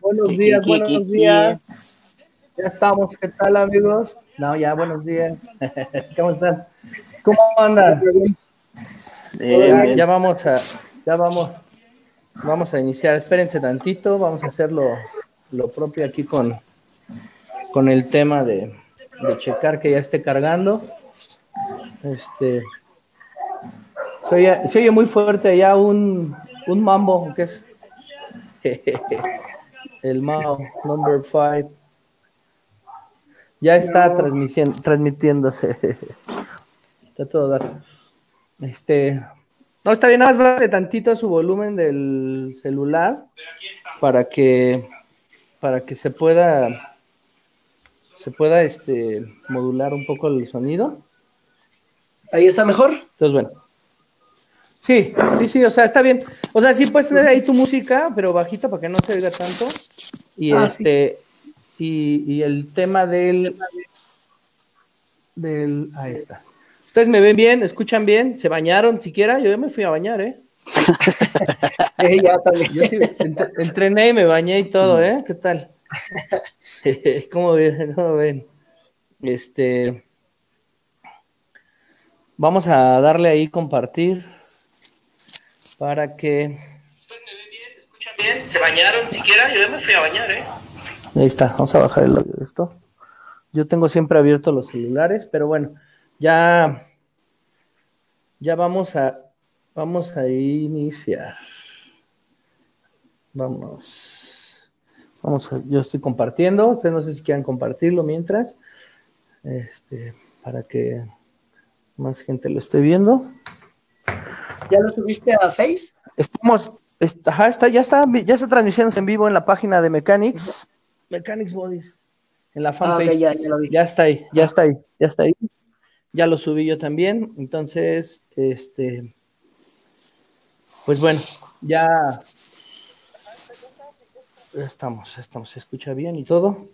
Buenos días, buenos días. Ya estamos, ¿qué tal amigos? No, ya, buenos días. ¿Cómo están? ¿Cómo andan? Ya, ya vamos a, ya vamos, vamos a iniciar. Espérense tantito, vamos a hacer lo, lo propio aquí con, con el tema de, de checar que ya esté cargando. Este, se oye, se oye muy fuerte allá un, un mambo, que es el Mao number 5. Ya está transmitiendo, transmitiéndose. Está todo dar. Este, no está bien, nada más vale tantito su volumen del celular para que para que se pueda se pueda este modular un poco el sonido. Ahí está mejor. Entonces, bueno. Sí, sí, sí, o sea, está bien. O sea, sí puedes tener ahí tu música, pero bajito para que no se oiga tanto. Y Ah, este, y, y el tema del, del, ahí está. ¿Ustedes me ven bien? ¿Escuchan bien? ¿Se bañaron siquiera? Yo ya me fui a bañar, ¿eh? Ya también. Yo sí ent- entrené y me bañé y todo, ¿eh? ¿Qué tal? ¿Cómo ven? ¿Cómo ven? Este, vamos a darle ahí compartir para que ¿Se bañaron siquiera? Yo ya me fui a bañar, ¿eh? Ahí está, vamos a bajar el audio de esto. Yo tengo siempre abiertos los celulares, pero bueno, ya, ya vamos a, vamos a iniciar. Vamos. Vamos a, yo estoy compartiendo, ustedes no sé si quieran compartirlo mientras, este, para que más gente lo esté viendo. ¿Ya lo subiste a Face? Estamos, est- ajá, está, ya está, ya está transmitiéndose en vivo en la página de Mechanics, Mechanics Bodies, en la Ah, fanpage. ya, ya lo vi. Ya está ahí, ya está ahí, ya está ahí. Ya lo subí yo también. Entonces, este, pues bueno, ya estamos, estamos, se escucha bien y todo.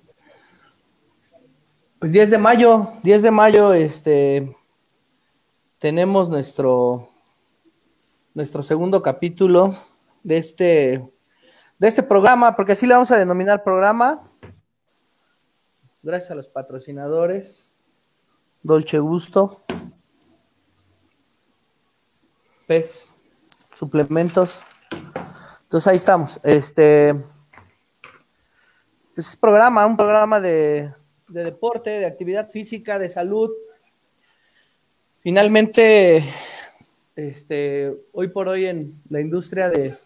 Pues 10 de mayo, 10 de mayo, este, tenemos nuestro, nuestro segundo capítulo de este, de este programa, porque así le vamos a denominar programa. Gracias a los patrocinadores. Dolce Gusto. Pez. Suplementos. Entonces ahí estamos. Este. pues, es programa, un programa de, de deporte, de actividad física, de salud. Finalmente, este, hoy por hoy en la industria de,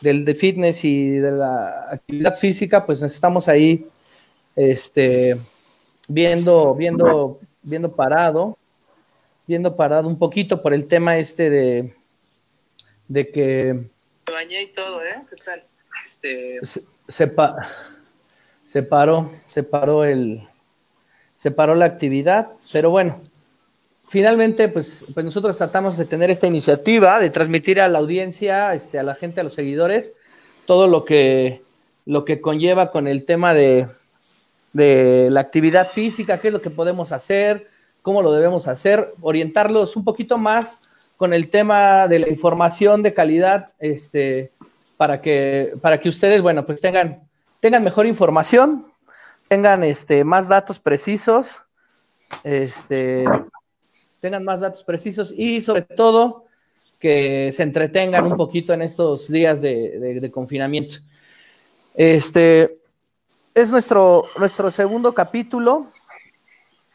del de fitness y de la actividad física, pues estamos ahí este, viendo, viendo, viendo parado, viendo parado un poquito por el tema este de, de que Me bañé y todo, ¿eh? ¿Qué tal? Este, se, se pa- se paró, se paró el, se paró la actividad, pero bueno, finalmente, pues, pues nosotros tratamos de tener esta iniciativa, de transmitir a la audiencia, este, a la gente, a los seguidores, todo lo que, lo que conlleva con el tema de, de la actividad física, qué es lo que podemos hacer, cómo lo debemos hacer, orientarlos un poquito más con el tema de la información de calidad, este, para que, para que ustedes, bueno, pues tengan, tengan mejor información, tengan este, más datos precisos, este, tengan más datos precisos y sobre todo que se entretengan un poquito en estos días de, confinamiento. Este es nuestro, nuestro segundo capítulo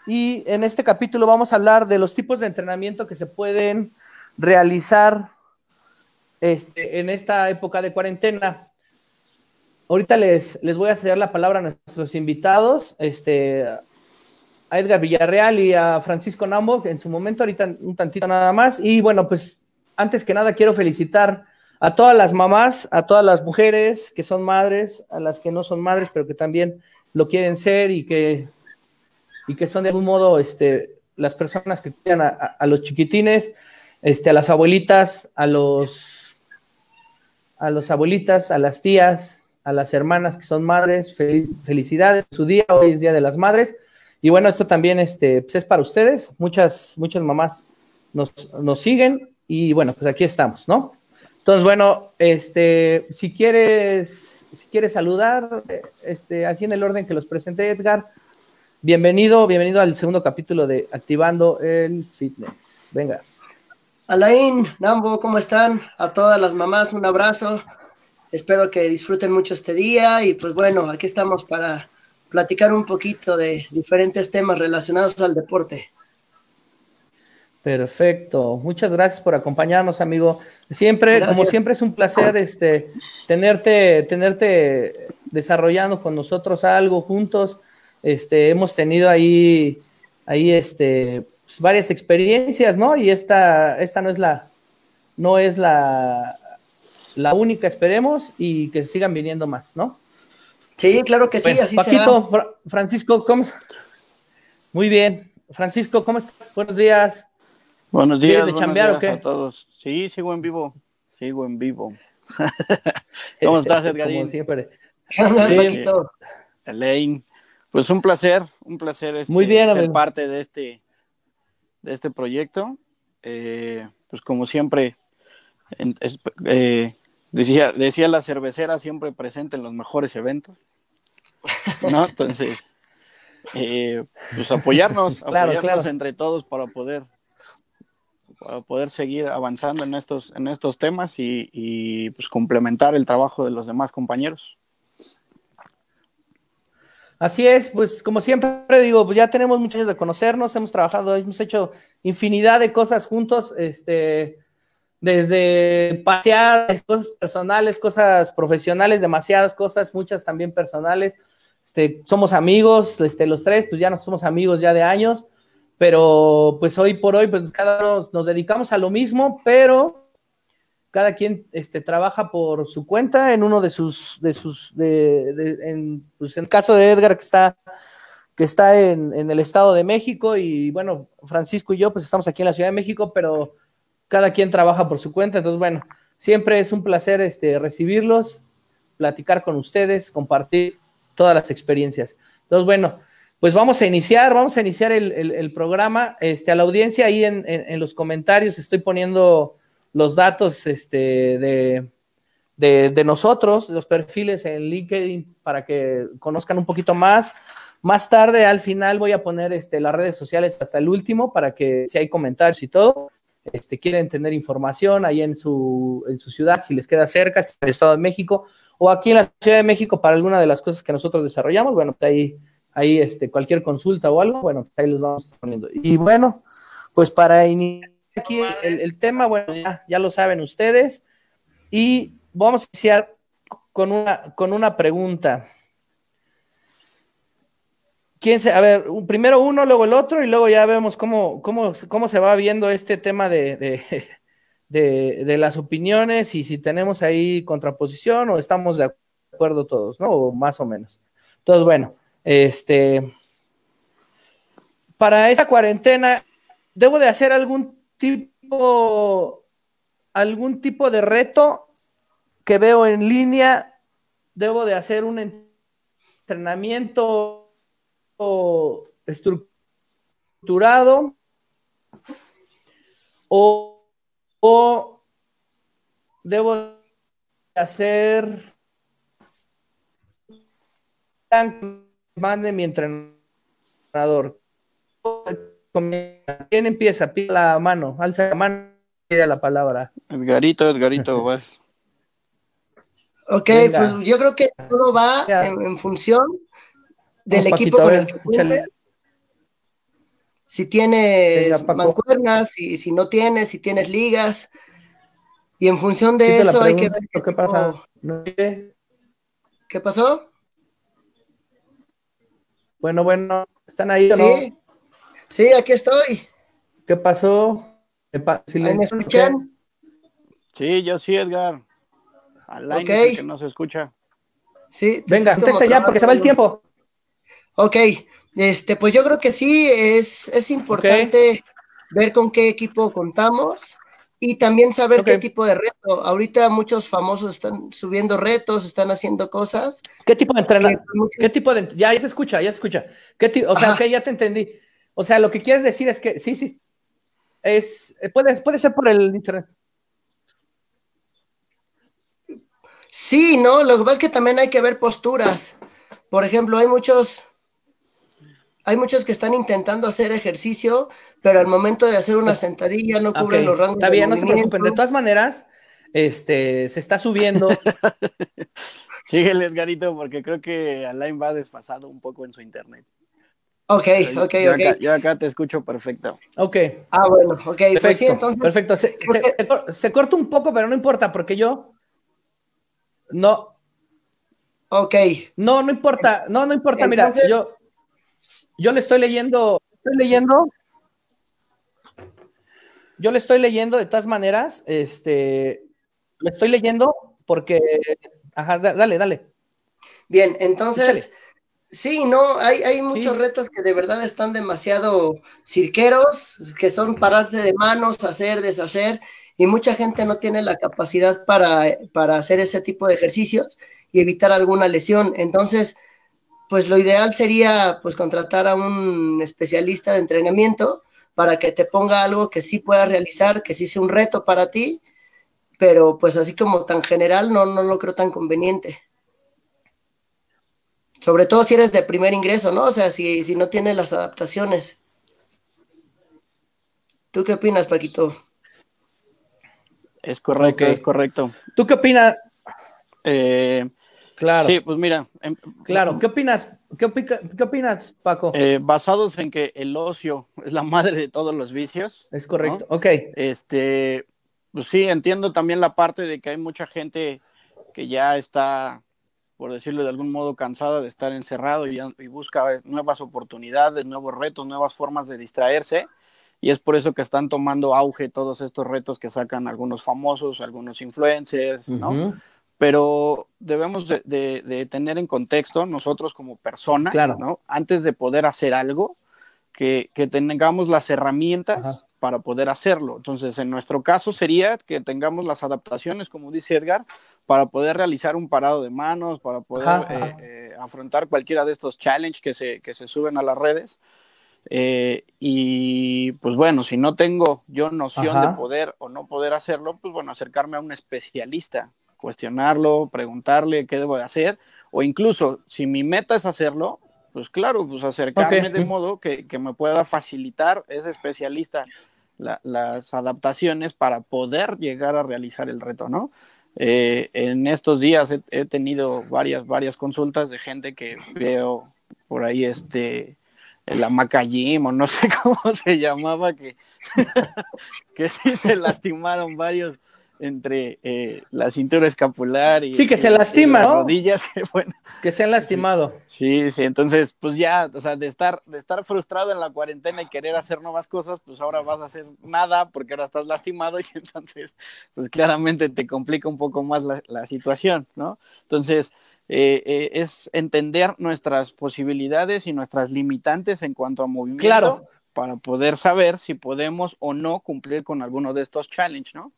y en este capítulo vamos a hablar de los tipos de entrenamiento que se pueden realizar este, en esta época de cuarentena. Ahorita les, les voy a ceder la palabra a nuestros invitados, este, a Edgar Villarreal y a Francisco Nambo, en su momento, ahorita un tantito nada más. Y bueno, pues antes que nada quiero felicitar a todas las mamás, a todas las mujeres que son madres, a las que no son madres, pero que también lo quieren ser y que, y que son de algún modo este, las personas que cuidan a los chiquitines, este, a las abuelitas, a los, a los abuelitas, a las tías, a las hermanas que son madres, feliz- felicidades, su día, hoy es Día de las Madres. Y bueno, esto también este, pues es para ustedes, muchas, muchas mamás nos, nos siguen y bueno, pues aquí estamos, ¿no? Entonces, bueno, este, si quieres, si quieres saludar, este, así en el orden que los presenté, Edgar, bienvenido, bienvenido al segundo capítulo de Activando el Fitness. Venga. Alain, Nambo, ¿cómo están? A todas las mamás, un abrazo. Espero que disfruten mucho este día y pues bueno, aquí estamos para platicar un poquito de diferentes temas relacionados al deporte. Perfecto. Muchas gracias por acompañarnos, amigo. Siempre, como siempre, es un placer este, tenerte, tenerte desarrollando con nosotros algo juntos. Este, hemos tenido ahí, ahí este, pues, varias experiencias, ¿no? Y esta, esta no es la, no es la, la única, esperemos, y que sigan viniendo más, ¿no? Sí, claro que sí, así Paquito, Francisco, ¿cómo? Muy bien. Francisco, ¿cómo estás? Buenos días. Buenos días, de chambear, o qué? a todos. Sí, sigo en vivo, sigo en vivo. ¿Cómo estás, Edgarín? Como siempre. Sí, Elaine, pues un placer, un placer este, Muy bien, ser parte de este, de este proyecto. Eh, pues como siempre, eh, decía, decía la cervecera, siempre presente en los mejores eventos. ¿No? Entonces, eh, pues apoyarnos, apoyarnos entre todos para poder para poder seguir avanzando en estos, en estos temas y, pues complementar el trabajo de los demás compañeros. Así es, pues como siempre digo, pues ya tenemos muchos años de conocernos, hemos trabajado, hemos hecho infinidad de cosas juntos, este, desde pasear, cosas personales, cosas profesionales, demasiadas cosas, muchas también personales. Este, somos amigos, este, los tres, pues ya no somos amigos ya de años pero pues hoy por hoy, pues cada uno nos dedicamos a lo mismo, pero cada quien este, trabaja por su cuenta en uno de sus, de sus, de, en, pues en el caso de Edgar que está, que está en, el Estado de México y bueno, Francisco y yo pues estamos aquí en la Ciudad de México, pero cada quien trabaja por su cuenta, entonces bueno, siempre es un placer recibirlos, platicar con ustedes, compartir todas las experiencias. Entonces bueno, pues vamos a iniciar, vamos a iniciar el, programa. Este, a la audiencia ahí en, los comentarios estoy poniendo los datos este, de, nosotros, los perfiles en LinkedIn para que conozcan un poquito más. Más tarde, al final, voy a poner este, las redes sociales hasta el último para que si hay comentarios y todo, este, quieren tener información ahí en su, en su ciudad, si les queda cerca, si es el Estado de México, o aquí en la Ciudad de México para alguna de las cosas que nosotros desarrollamos, bueno, pues ahí ahí este, cualquier consulta o algo, bueno, ahí los vamos poniendo. Y bueno, pues para iniciar aquí el, tema, bueno, ya, ya, lo saben ustedes, y vamos a iniciar con una, con una pregunta. ¿Quién se, a ver, primero uno, luego el otro, y luego ya vemos cómo, cómo, cómo se va viendo este tema de, de, de, las opiniones y si tenemos ahí contraposición o estamos de acuerdo todos, ¿no? O más o menos. Entonces, bueno, este, para esa cuarentena, debo de hacer algún tipo, algún tipo de reto que veo en línea, debo de hacer un entrenamiento estructurado o, o debo de hacer mande mi entrenador. ¿Quién empieza? Pide la mano, alza la mano, pide la palabra. Edgarito, Edgarito, vas. Ok, pues yo creo que todo va en, función del equipo con el que Si tienes mancuernas, si, si no tienes, si tienes ligas. Y en función de eso hay que ver. ¿Qué pasa? ¿Qué pasó? Bueno, bueno, ¿están ahí o no? Sí, sí, aquí estoy. ¿Qué pasó? ¿Me escuchan? Sí, yo sí, Edgar. Al okay. que no se escucha. Sí. Venga, usted ya porque se va el tiempo. Ok, este, pues yo creo que sí, es, es importante ver con qué equipo contamos y también saber qué tipo de reto. Ahorita muchos famosos están subiendo retos, están haciendo cosas. ¿Qué tipo de entrenamiento? ¿Qué tipo de ya, se escucha, ya se escucha. ¿Qué o sea, que ya te entendí. O sea, lo que quieres decir es que sí, sí es puede, puede ser por el internet. Sí, no, lo que pasa es que también hay que ver posturas. Por ejemplo, hay muchos, hay muchos que están intentando hacer ejercicio, pero al momento de hacer una sentadilla no cubren los rangos. Está bien, no se preocupen. De todas maneras, este, se está subiendo. Síguele, Edgarito, porque creo que Alain va desfasado un poco en su internet. Ok, ok, yo ok. Acá, yo acá te escucho perfecto. Ok. Ah, bueno, ok. Perfecto, pues sí, entonces, perfecto. Se, se, se, corta un poco, pero no importa, porque yo no. Ok. No, no importa, no, no importa. Entonces, Mira, yo, yo le estoy leyendo, estoy leyendo. Yo le estoy leyendo de todas maneras, este, le estoy leyendo porque, ajá, dale, dale. Bien, entonces, Échale. sí, no, hay, hay muchos sí. retos que de verdad están demasiado cirqueros, que son pararse de manos, hacer, deshacer, y mucha gente no tiene la capacidad para, para hacer ese tipo de ejercicios y evitar alguna lesión. Entonces, pues lo ideal sería pues contratar a un especialista de entrenamiento para que te ponga algo que sí puedas realizar, que sí sea un reto para ti, pero pues así como tan general no, no lo creo tan conveniente. Sobre todo si eres de primer ingreso, ¿no? O sea, si, si no tienes las adaptaciones. ¿Tú qué opinas, Paquito? Es correcto, okay. es correcto. ¿Tú qué opinas? Eh, claro. Sí, pues mira. Eh, claro, ¿qué opinas? ¿Qué, opica, ¿Qué, opinas, Paco? Eh, basados en que el ocio es la madre de todos los vicios. Es correcto, ¿no? ok. Este, pues sí, entiendo también la parte de que hay mucha gente que ya está, por decirlo de algún modo, cansada de estar encerrado y, y busca nuevas oportunidades, nuevos retos, nuevas formas de distraerse y es por eso que están tomando auge todos estos retos que sacan algunos famosos, algunos influencers, ¿no? Uh -huh. Pero debemos de, de, de, tener en contexto nosotros como personas, claro. ¿no? Antes de poder hacer algo, que, que tengamos las herramientas Ajá. para poder hacerlo. Entonces, en nuestro caso sería que tengamos las adaptaciones, como dice Edgar, para poder realizar un parado de manos, para poder eh, eh, afrontar cualquiera de estos challenges que se, que se suben a las redes. Eh, y pues bueno, si no tengo yo noción Ajá. de poder o no poder hacerlo, pues bueno, acercarme a un especialista, cuestionarlo, preguntarle qué debo de hacer, o incluso si mi meta es hacerlo, pues claro, pues acercarme okay. de modo que, que, me pueda facilitar ese especialista la, las adaptaciones para poder llegar a realizar el reto, ¿no? Eh, en estos días he, he, tenido varias, varias consultas de gente que veo por ahí, este, el Amacayim, o no sé cómo se llamaba, que, que sí se lastimaron varios entre eh, la cintura escapular y, sí, que se lastima, y las ¿no? rodillas, que, bueno, que se han lastimado. Sí, sí, entonces, pues ya, o sea, de estar, de estar frustrado en la cuarentena y querer hacer nuevas cosas, pues ahora vas a hacer nada porque ahora estás lastimado y entonces, pues claramente te complica un poco más la, la situación, ¿no? Entonces, eh, eh, es entender nuestras posibilidades y nuestras limitantes en cuanto a movimiento claro. para poder saber si podemos o no cumplir con alguno de estos challenges, ¿no?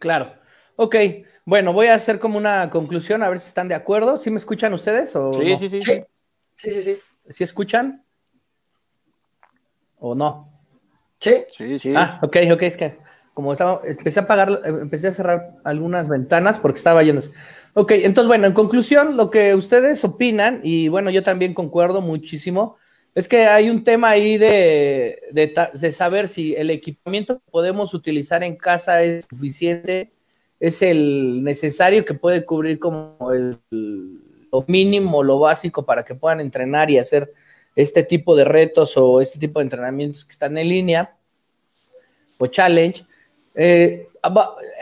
Claro. Ok, bueno, voy a hacer como una conclusión, a ver si están de acuerdo. ¿Sí me escuchan ustedes? O sí, no? sí, sí, sí, sí, sí, sí. ¿Sí escuchan? ¿O no? Sí. Sí, sí. Ah, ok, ok, es que como estaba, empecé a apagar, empecé a cerrar algunas ventanas porque estaba yendo. Ok, entonces, bueno, en conclusión, lo que ustedes opinan, y bueno, yo también concuerdo muchísimo, es que hay un tema ahí de, de, saber si el equipamiento que podemos utilizar en casa es suficiente, es el necesario que puede cubrir como el, lo mínimo, lo básico para que puedan entrenar y hacer este tipo de retos o este tipo de entrenamientos que están en línea o challenge. Eh,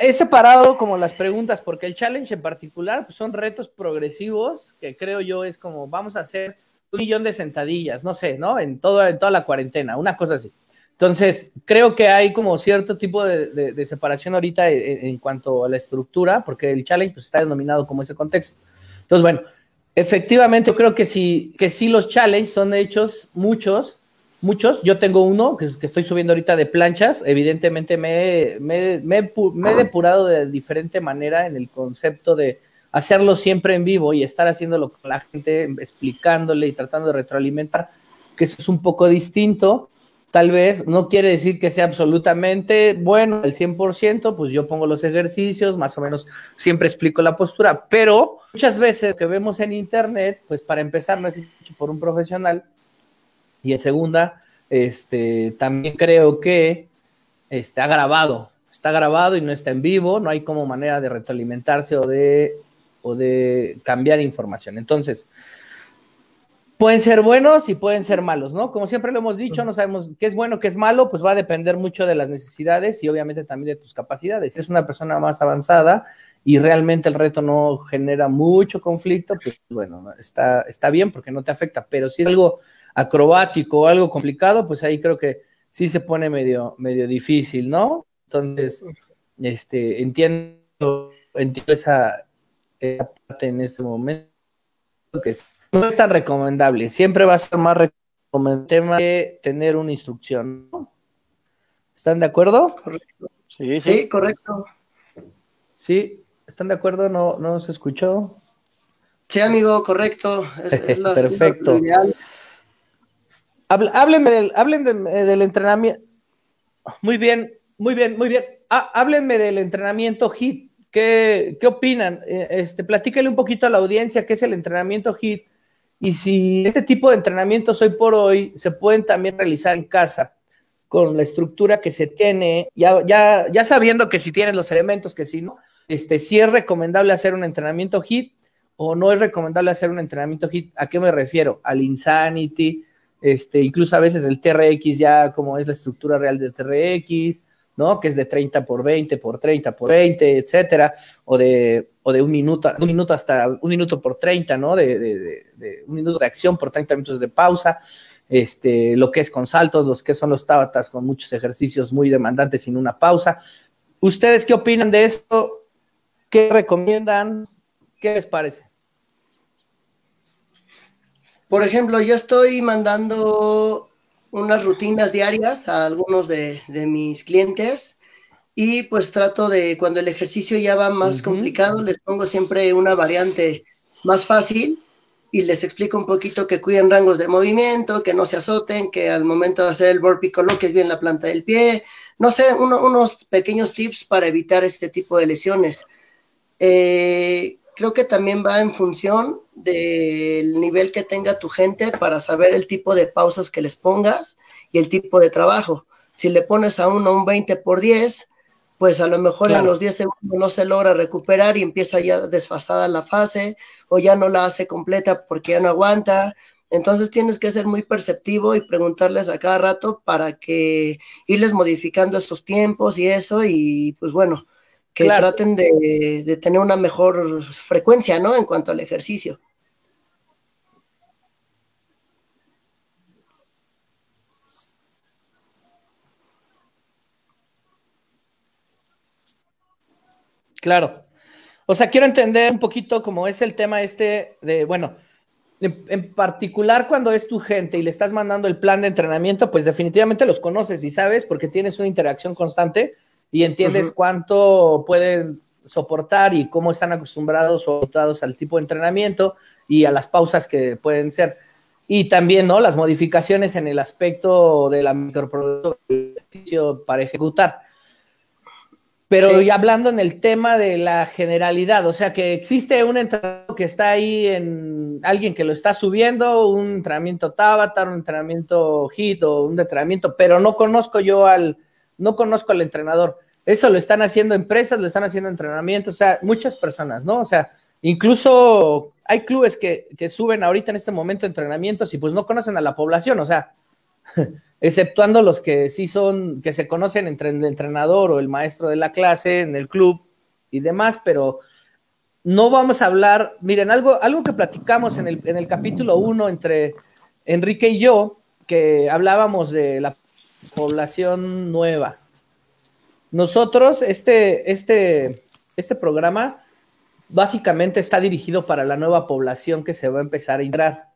he separado como las preguntas porque el challenge en particular pues son retos progresivos que creo yo es como vamos a hacer un millón de sentadillas, no sé, ¿no? En, todo, en toda la cuarentena, una cosa así. Entonces, creo que hay como cierto tipo de, de, de separación ahorita en, en, cuanto a la estructura, porque el challenge pues, está denominado como ese contexto. Entonces, bueno, efectivamente, yo creo que sí, que sí los challenges son hechos muchos, muchos. Yo tengo uno que, que estoy subiendo ahorita de planchas. Evidentemente me, me, me, me he depurado de diferente manera en el concepto de hacerlo siempre en vivo y estar haciéndolo con la gente, explicándole y tratando de retroalimentar, que eso es un poco distinto. Tal vez no quiere decir que sea absolutamente bueno al 100%, pues yo pongo los ejercicios, más o menos siempre explico la postura, pero muchas veces que vemos en internet, pues para empezar no es por un profesional y en segunda, este, también creo que está grabado, está grabado y no está en vivo, no hay como manera de retroalimentarse o de, de cambiar información. Entonces, pueden ser buenos y pueden ser malos, ¿no? Como siempre lo hemos dicho, no sabemos qué es bueno, qué es malo, pues va a depender mucho de las necesidades y obviamente también de tus capacidades. Si es una persona más avanzada y realmente el reto no genera mucho conflicto, pues bueno, está, está bien porque no te afecta, pero si es algo acrobático o algo complicado, pues ahí creo que sí se pone medio, medio difícil, ¿no? Entonces, este, entiendo, entiendo esa, en este momento que no es tan recomendable. Siempre va a ser más recomendable que tener una instrucción. ¿Están de acuerdo? Correcto. Sí, sí. correcto. Sí, ¿están de acuerdo? ¿No, no se escuchó? Sí, amigo, correcto. Perfecto. háblenme, del, eh, del entrenamiento. Muy bien, muy bien, muy bien. Ah, háblenme del entrenamiento HIT. ¿Qué, ¿Qué, opinan? Eh, este, platíquenle un poquito a la audiencia qué es el entrenamiento HIT y si este tipo de entrenamientos hoy por hoy se pueden también realizar en casa con la estructura que se tiene, ya, ya, ya sabiendo que si tienes los elementos, que si no, este, si es recomendable hacer un entrenamiento HIT o no es recomendable hacer un entrenamiento HIT, ¿a qué me refiero? Al Insanity, este, incluso a veces el TRX ya como es la estructura real del TRX, ¿no? Que es de 30 por 20 por 30 por 20, etcétera, o de, o de un minuto, un minuto hasta un minuto por 30, ¿no? De, de, un minuto de acción por 30 minutos de pausa, este, lo que es con saltos, los que son los tabatas con muchos ejercicios muy demandantes sin una pausa. ¿Ustedes qué opinan de esto? ¿Qué recomiendan? ¿Qué les parece? Por ejemplo, yo estoy mandando unas rutinas diarias a algunos de, mis clientes y pues trato de, cuando el ejercicio ya va más complicado, les pongo siempre una variante más fácil y les explico un poquito que cuiden rangos de movimiento, que no se azoten, que al momento de hacer el burpee coloques bien la planta del pie, no sé, unos pequeños tips para evitar este tipo de lesiones. Eh, creo que también va en función del nivel que tenga tu gente para saber el tipo de pausas que les pongas y el tipo de trabajo. Si le pones a uno un 20 por 10, pues a lo mejor en los 10 segundos no se logra recuperar y empieza ya desfasada la fase o ya no la hace completa porque ya no aguanta. Entonces tienes que ser muy perceptivo y preguntarles a cada rato para que irles modificando esos tiempos y eso y pues bueno, que traten de, tener una mejor frecuencia, ¿no? En cuanto al ejercicio. Claro. O sea, quiero entender un poquito cómo es el tema este de, bueno, en, particular cuando es tu gente y le estás mandando el plan de entrenamiento, pues definitivamente los conoces y sabes porque tienes una interacción constante y entiendes cuánto pueden soportar y cómo están acostumbrados o adaptados al tipo de entrenamiento y a las pausas que pueden ser. Y también, ¿no? Las modificaciones en el aspecto de la microproducción para ejecutar. Pero ya hablando en el tema de la generalidad, o sea que existe un entrenamiento que está ahí en alguien que lo está subiendo, un entrenamiento Tabata, un entrenamiento HIT o un entrenamiento, pero no conozco yo al, no conozco al entrenador. Eso lo están haciendo empresas, lo están haciendo entrenamientos, o sea, muchas personas, ¿no? O sea, incluso hay clubes que, suben ahorita en este momento entrenamientos y pues no conocen a la población, o sea, exceptuando los que sí son, que se conocen entre el entrenador o el maestro de la clase en el club y demás, pero no vamos a hablar, miren, algo, algo que platicamos en el, en el capítulo 1 entre Enrique y yo, que hablábamos de la población nueva. Nosotros, este, este, este programa básicamente está dirigido para la nueva población que se va a empezar a entrar.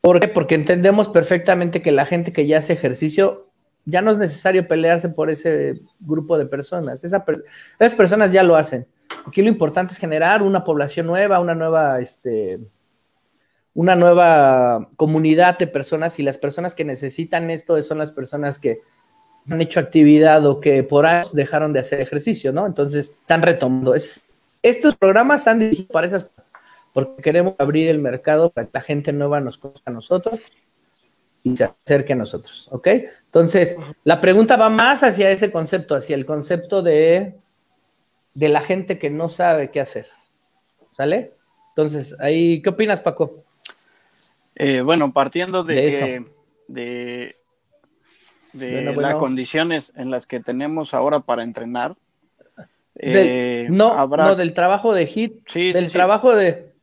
¿Por qué? Porque entendemos perfectamente que la gente que ya hace ejercicio ya no es necesario pelearse por ese grupo de personas. esas personas ya lo hacen. Aquí lo importante es generar una población nueva, una nueva, este, una nueva comunidad de personas y las personas que necesitan esto son las personas que han hecho actividad o que por años dejaron de hacer ejercicio, ¿no? Entonces están retomando. estos programas están dirigidos para esas porque queremos abrir el mercado para que la gente nueva nos conozca a nosotros y se acerque a nosotros, ¿ok? Entonces, la pregunta va más hacia ese concepto, hacia el concepto de, de la gente que no sabe qué hacer, ¿sale? Entonces, ahí, ¿qué opinas, Paco? Eh, bueno, partiendo de, de, de, las condiciones en las que tenemos ahora para entrenar. Eh, no, habrá... no, del trabajo de HIT, sí, del trabajo de...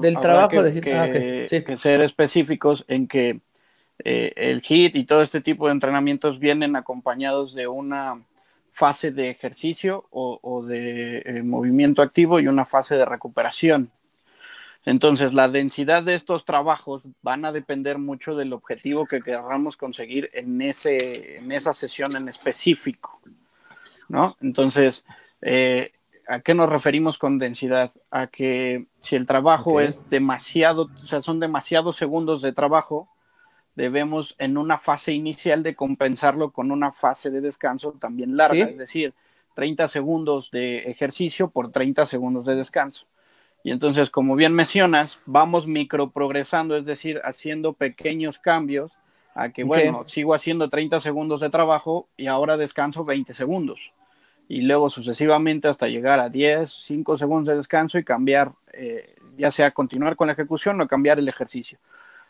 del trabajo de HIT. Ah, que ser específicos en que eh, el HIT y todo este tipo de entrenamientos vienen acompañados de una fase de ejercicio o, de movimiento activo y una fase de recuperación. Entonces, la densidad de estos trabajos van a depender mucho del objetivo que queramos conseguir en, ese, en esa sesión en específico, ¿no? Entonces, eh, ¿a qué nos referimos con densidad? A que si el trabajo es demasiado, o sea, son demasiados segundos de trabajo, debemos en una fase inicial de compensarlo con una fase de descanso también larga, es decir, 30 segundos de ejercicio por 30 segundos de descanso. Y entonces, como bien mencionas, vamos microprogresando, es decir, haciendo pequeños cambios a que, bueno, sigo haciendo 30 segundos de trabajo y ahora descanso 20 segundos. Y luego sucesivamente hasta llegar a 10, 5 segundos de descanso y cambiar, eh, ya sea continuar con la ejecución o cambiar el ejercicio.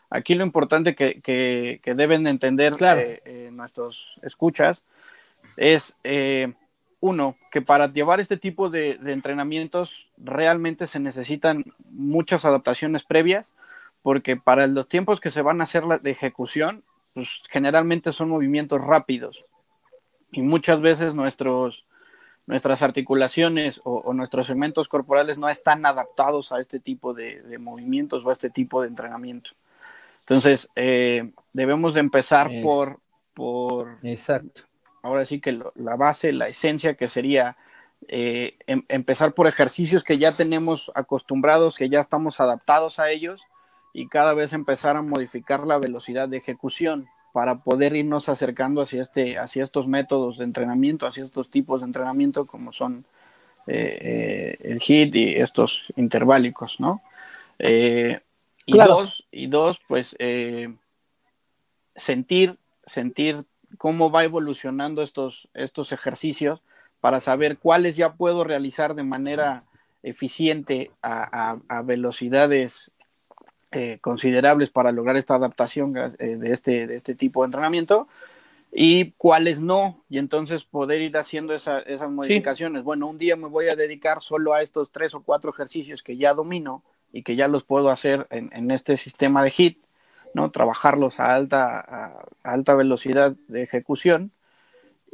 Aquí lo importante que, que, deben entender eh, eh, nuestros escuchas es uno, que para llevar este tipo de, entrenamientos realmente se necesitan muchas adaptaciones previas, porque para los tiempos que se van a hacer de ejecución, pues generalmente son movimientos rápidos. Y muchas veces nuestros, nuestras articulaciones o, nuestros segmentos corporales no están adaptados a este tipo de, movimientos o a este tipo de entrenamiento. Entonces, eh, debemos de empezar por, por, Exacto ahora sí que la base, la esencia que sería eh, em, empezar por ejercicios que ya tenemos acostumbrados, que ya estamos adaptados a ellos y cada vez empezar a modificar la velocidad de ejecución para poder irnos acercando hacia, este, hacia estos métodos de entrenamiento, hacia estos tipos de entrenamiento como son eh, eh, el HIT y estos interválicos, ¿no? y dos, y dos, pues sentir, sentir cómo va evolucionando estos, estos ejercicios para saber cuáles ya puedo realizar de manera eficiente a, velocidades eh, considerables para lograr esta adaptación eh, de, este, de este tipo de entrenamiento y cuáles no, y entonces poder ir haciendo esas modificaciones. Bueno, un día me voy a dedicar solo a estos tres o cuatro ejercicios que ya domino y que ya los puedo hacer en, en este sistema de HIT ¿no? Trabajarlos a alta, a alta velocidad de ejecución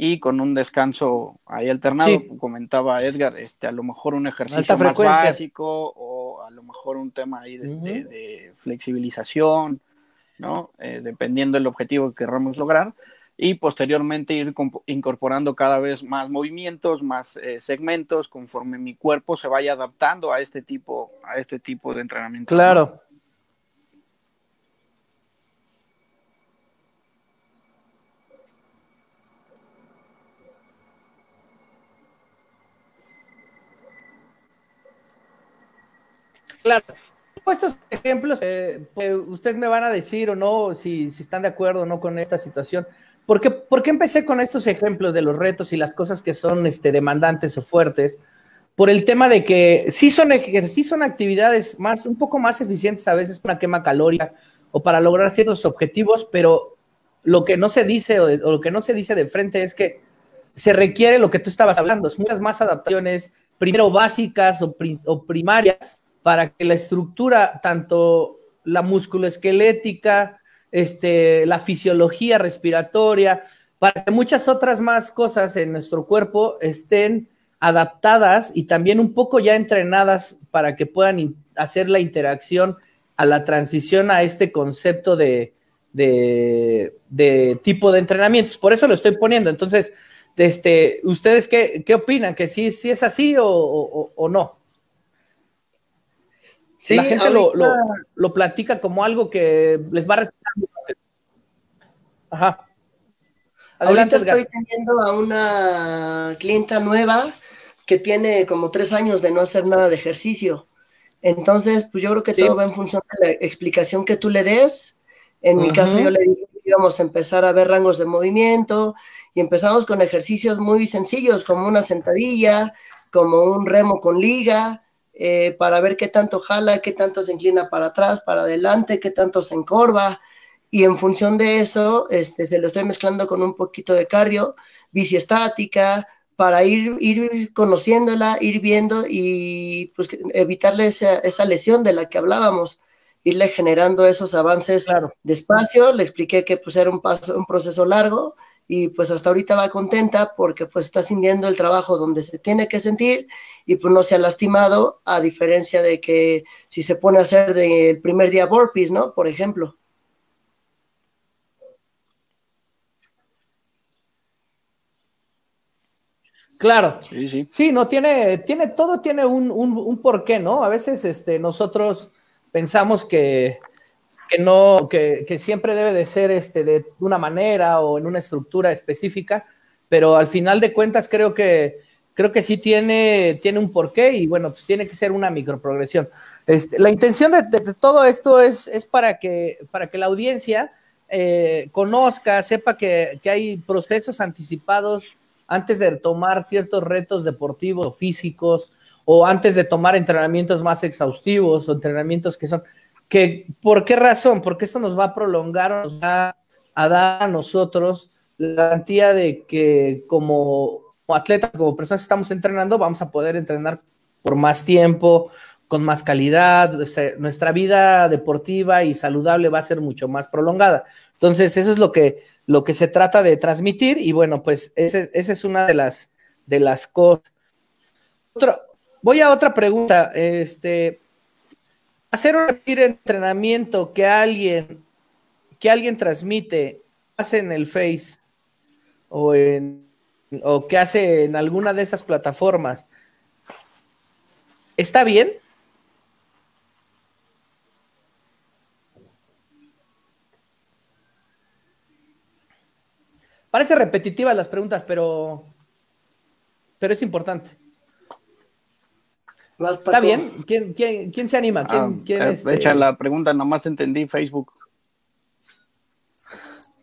y con un descanso ahí alternado, comentaba Edgar, este, a lo mejor un ejercicio más básico o a lo mejor un tema ahí de, flexibilización, ¿no? Eh, dependiendo del objetivo que queramos lograr y posteriormente ir incorporando cada vez más movimientos, más eh, segmentos conforme mi cuerpo se vaya adaptando a este tipo, a este tipo de entrenamiento. Claro. Claro. Estos ejemplos, eh, ustedes me van a decir o no si, si, están de acuerdo o no con esta situación. ¿Por qué, ¿Por qué, empecé con estos ejemplos de los retos y las cosas que son este, demandantes o fuertes? Por el tema de que sí son, sí son actividades más, un poco más eficientes a veces para quema calórica o para lograr ciertos objetivos, pero lo que no se dice o, lo que no se dice de frente es que se requiere lo que tú estabas hablando, muchas más adaptaciones, primero básicas o primarias, para que la estructura, tanto la musculoesquelética, este, la fisiología respiratoria, para que muchas otras más cosas en nuestro cuerpo estén adaptadas y también un poco ya entrenadas para que puedan hacer la interacción a la transición a este concepto de, de, tipo de entrenamientos. Por eso lo estoy poniendo. Entonces, este, ¿ustedes qué, qué opinan? ¿Que sí, sí es así o, o no? La gente lo, lo, platica como algo que les va a respetar. Ajá. Ahorita estoy teniendo a una clienta nueva que tiene como tres años de no hacer nada de ejercicio. Entonces, pues yo creo que todo va en función de la explicación que tú le des. En mi caso, yo le dije que íbamos a empezar a ver rangos de movimiento y empezamos con ejercicios muy sencillos, como una sentadilla, como un remo con liga, eh, para ver qué tanto jala, qué tanto se inclina para atrás, para adelante, qué tanto se encorva. Y en función de eso, este, se lo estoy mezclando con un poquito de cardio, bici estática, para ir, ir conociéndola, ir viendo y pues, evitarle esa, esa lesión de la que hablábamos, irle generando esos avances despacio. Le expliqué que pues era un, paso, un proceso largo y pues hasta ahorita va contenta porque pues está sintiendo el trabajo donde se tiene que sentir y pues no se ha lastimado, a diferencia de que si se pone a hacer del primer día burpees, ¿no? Por ejemplo. Claro, sí, sí. Sí, no, tiene, tiene, todo tiene un, un, porqué, ¿no? A veces este, nosotros pensamos que, que no, que, que, siempre debe de ser este, de una manera o en una estructura específica, pero al final de cuentas creo que, creo que sí tiene, tiene un porqué y bueno, pues tiene que ser una microprogresión. Este, la intención de, todo esto es, es para, que, para que la audiencia eh, conozca, sepa que, que hay procesos anticipados antes de tomar ciertos retos deportivos o físicos o antes de tomar entrenamientos más exhaustivos o entrenamientos que son, que, ¿por qué razón? Porque esto nos va a prolongar, nos va a dar a nosotros la garantía de que como atletas, como personas que estamos entrenando, vamos a poder entrenar por más tiempo, con más calidad, nuestra vida deportiva y saludable va a ser mucho más prolongada. Entonces, eso es lo que lo que se trata de transmitir y bueno, pues esa es una de las, de las cosas. voy a otra pregunta. Este, hacer un entrenamiento que alguien, que alguien transmite, hace en el Face o en o que hace en alguna de esas plataformas, ¿está bien? Parece repetitiva las preguntas, pero, pero es importante. ¿Está bien? ¿Quién, quién, se anima? ¿Quién, ah, eh, este? Echa la pregunta, nomás entendí Facebook.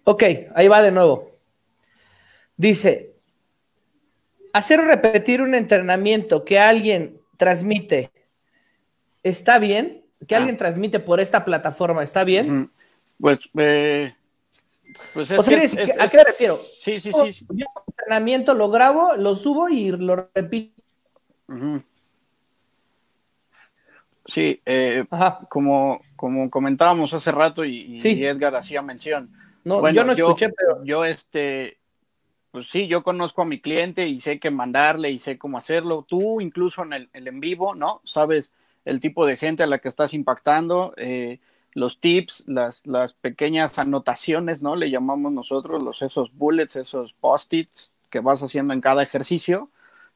Ok, ahí va de nuevo. Dice, hacer repetir un entrenamiento que alguien transmite, ¿está bien? Que ah. alguien transmite por esta plataforma, ¿está bien? Pues eh, pues ¿A qué me refiero? Sí, sí, sí. Yo entrenamiento lo grabo, lo subo y lo repito. Sí, eh, como, como comentábamos hace rato y, Edgar hacía mención. No, yo no escuché, pero. Yo, este, pues sí, yo conozco a mi cliente y sé qué mandarle y sé cómo hacerlo. Tú, incluso en el, en vivo, ¿no? Sabes el tipo de gente a la que estás impactando. Eh, los tips, las, las pequeñas anotaciones, ¿no? Le llamamos nosotros los, esos bullets, esos post-its que vas haciendo en cada ejercicio,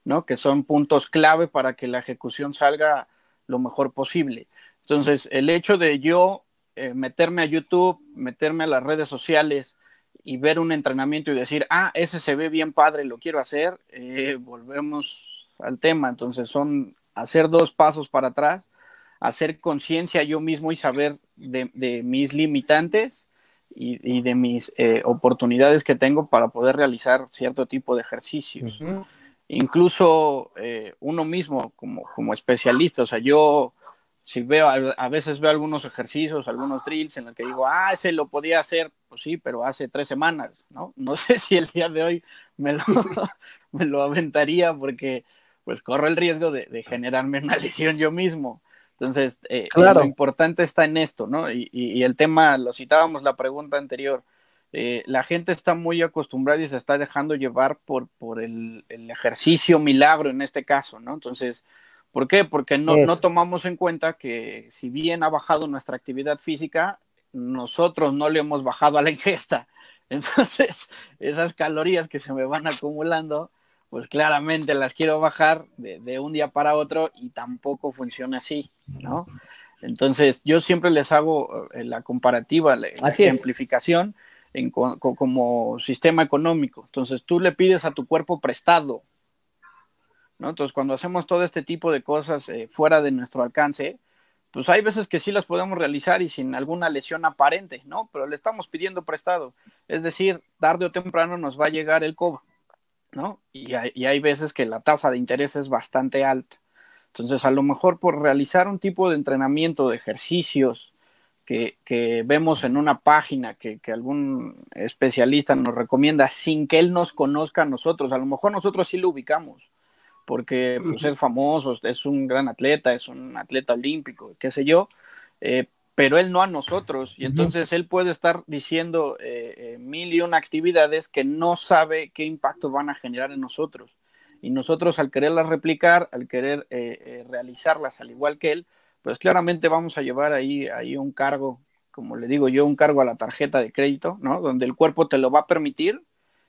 ¿no? Que son puntos clave para que la ejecución salga lo mejor posible. Entonces, el hecho de yo eh, meterme a YouTube, meterme a las redes sociales y ver un entrenamiento y decir, ah, ese se ve bien padre, lo quiero hacer, eh, volvemos al tema. Entonces, son hacer dos pasos para atrás hacer conciencia yo mismo y saber de, mis limitantes y, de mis eh, oportunidades que tengo para poder realizar cierto tipo de ejercicios. Incluso eh, uno mismo como, como especialista, o sea, yo si veo, a, veces veo algunos ejercicios, algunos drills en los que digo, ah, ese lo podía hacer, pues sí, pero hace tres semanas, ¿no? No sé si el día de hoy me lo, me lo aventaría porque pues corro el riesgo de, de generarme una lesión yo mismo. Entonces, eh, lo importante está en esto, ¿no? Y, el tema, lo citábamos la pregunta anterior, eh, la gente está muy acostumbrada y se está dejando llevar por, por el, ejercicio milagro en este caso, ¿no? Entonces, ¿por qué? Porque no, no tomamos en cuenta que si bien ha bajado nuestra actividad física, nosotros no le hemos bajado a la ingesta. Entonces, esas calorías que se me van acumulando, pues claramente las quiero bajar de, un día para otro y tampoco funciona así, ¿no? Entonces, yo siempre les hago eh, la comparativa, la, ejemplificación en, como sistema económico. Entonces, tú le pides a tu cuerpo prestado, Entonces, cuando hacemos todo este tipo de cosas eh, fuera de nuestro alcance, pues hay veces que sí las podemos realizar y sin alguna lesión aparente, ¿no? Pero le estamos pidiendo prestado. Es decir, tarde o temprano nos va a llegar el cobro, ¿no? Y hay, veces que la tasa de interés es bastante alta. Entonces, a lo mejor por realizar un tipo de entrenamiento, de ejercicios que, que vemos en una página que, que, algún especialista nos recomienda sin que él nos conozca a nosotros, a lo mejor nosotros sí lo ubicamos, porque pues, es famoso, es un gran atleta, es un atleta olímpico, qué sé yo, eh, pero él no a nosotros. Y entonces él puede estar diciendo eh, eh, mil y una actividades que no sabe qué impacto van a generar en nosotros. Y nosotros al quererlas replicar, al querer realizarlas al igual que él, pues claramente vamos a llevar ahí, ahí un cargo, como le digo yo, un cargo a la tarjeta de crédito, ¿no? Donde el cuerpo te lo va a permitir,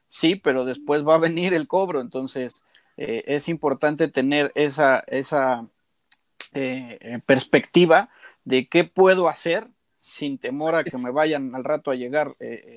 sí, pero después va a venir el cobro. Entonces, eh, es importante tener esa, esa eh, eh, perspectiva de qué puedo hacer sin temor a que me vayan al rato a llegar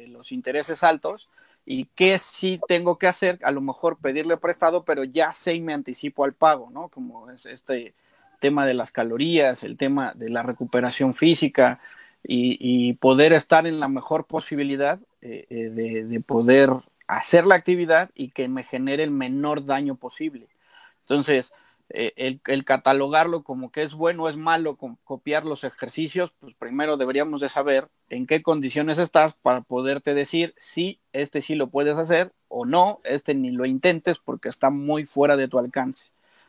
los intereses altos y qué sí tengo que hacer, a lo mejor pedirle prestado, pero ya sé y me anticipo al pago, ¿no? Como es este tema de las calorías, el tema de la recuperación física y, poder estar en la mejor posibilidad de, poder hacer la actividad y que me genere el menor daño posible. Entonces, eh, el, catalogarlo como que es bueno o es malo copiar los ejercicios, pues primero deberíamos de saber en qué condiciones estás para poderte decir si este sí lo puedes hacer o no, este ni lo intentes porque está muy fuera de tu alcance.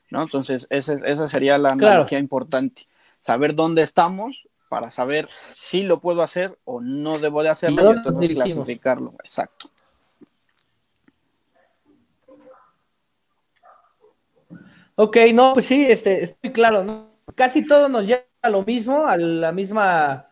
¿no? Entonces, esa sería la analogía importante. Saber dónde estamos para saber si lo puedo hacer o no debo de hacerlo y, entonces clasificarlo. Exacto. Ok, no, pues sí, este, estoy claro, ¿no? Casi todo nos lleva a lo mismo, a la misma,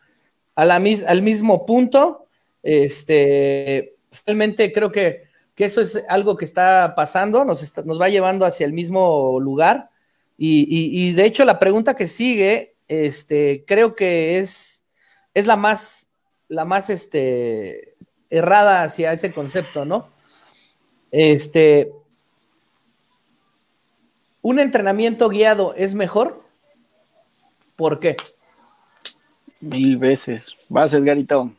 a la, al mismo punto. Este, realmente creo que, que, eso es algo que está pasando, nos, nos va llevando hacia el mismo lugar. Y, y, de hecho, la pregunta que sigue, este, creo que es, es la más, la más este, errada hacia ese concepto, ¿no? Este, ¿Un entrenamiento guiado es mejor? ¿Por qué? Mil veces. Vas, Edgarito.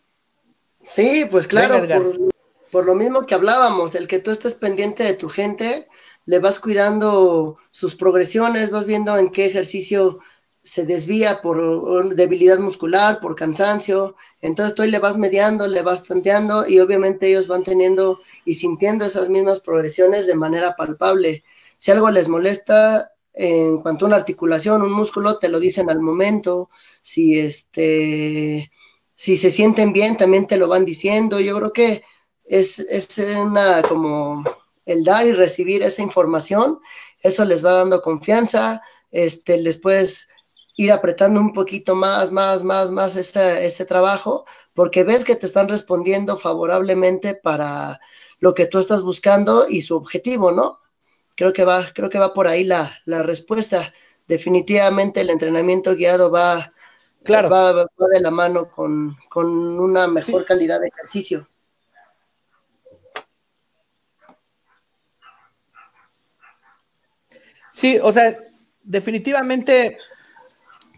Sí, pues claro, por, lo mismo que hablábamos, el que tú estés pendiente de tu gente, le vas cuidando sus progresiones, vas viendo en qué ejercicio se desvía por debilidad muscular, por cansancio, entonces tú le vas mediando, le vas tanteando y obviamente ellos van teniendo y sintiendo esas mismas progresiones de manera palpable. Si algo les molesta en cuanto a una articulación, un músculo, te lo dicen al momento. Si este, si se sienten bien, también te lo van diciendo. Yo creo que es, es una como el dar y recibir esa información, eso les va dando confianza, este, les puedes ir apretando un poquito más, más, más, más ese, ese trabajo, porque ves que te están respondiendo favorablemente para lo que tú estás buscando y su objetivo, ¿no? Creo que va, creo que va por ahí la, respuesta. Definitivamente el entrenamiento guiado va, claro. va, de la mano con, una mejor calidad de ejercicio. Sí, o sea, definitivamente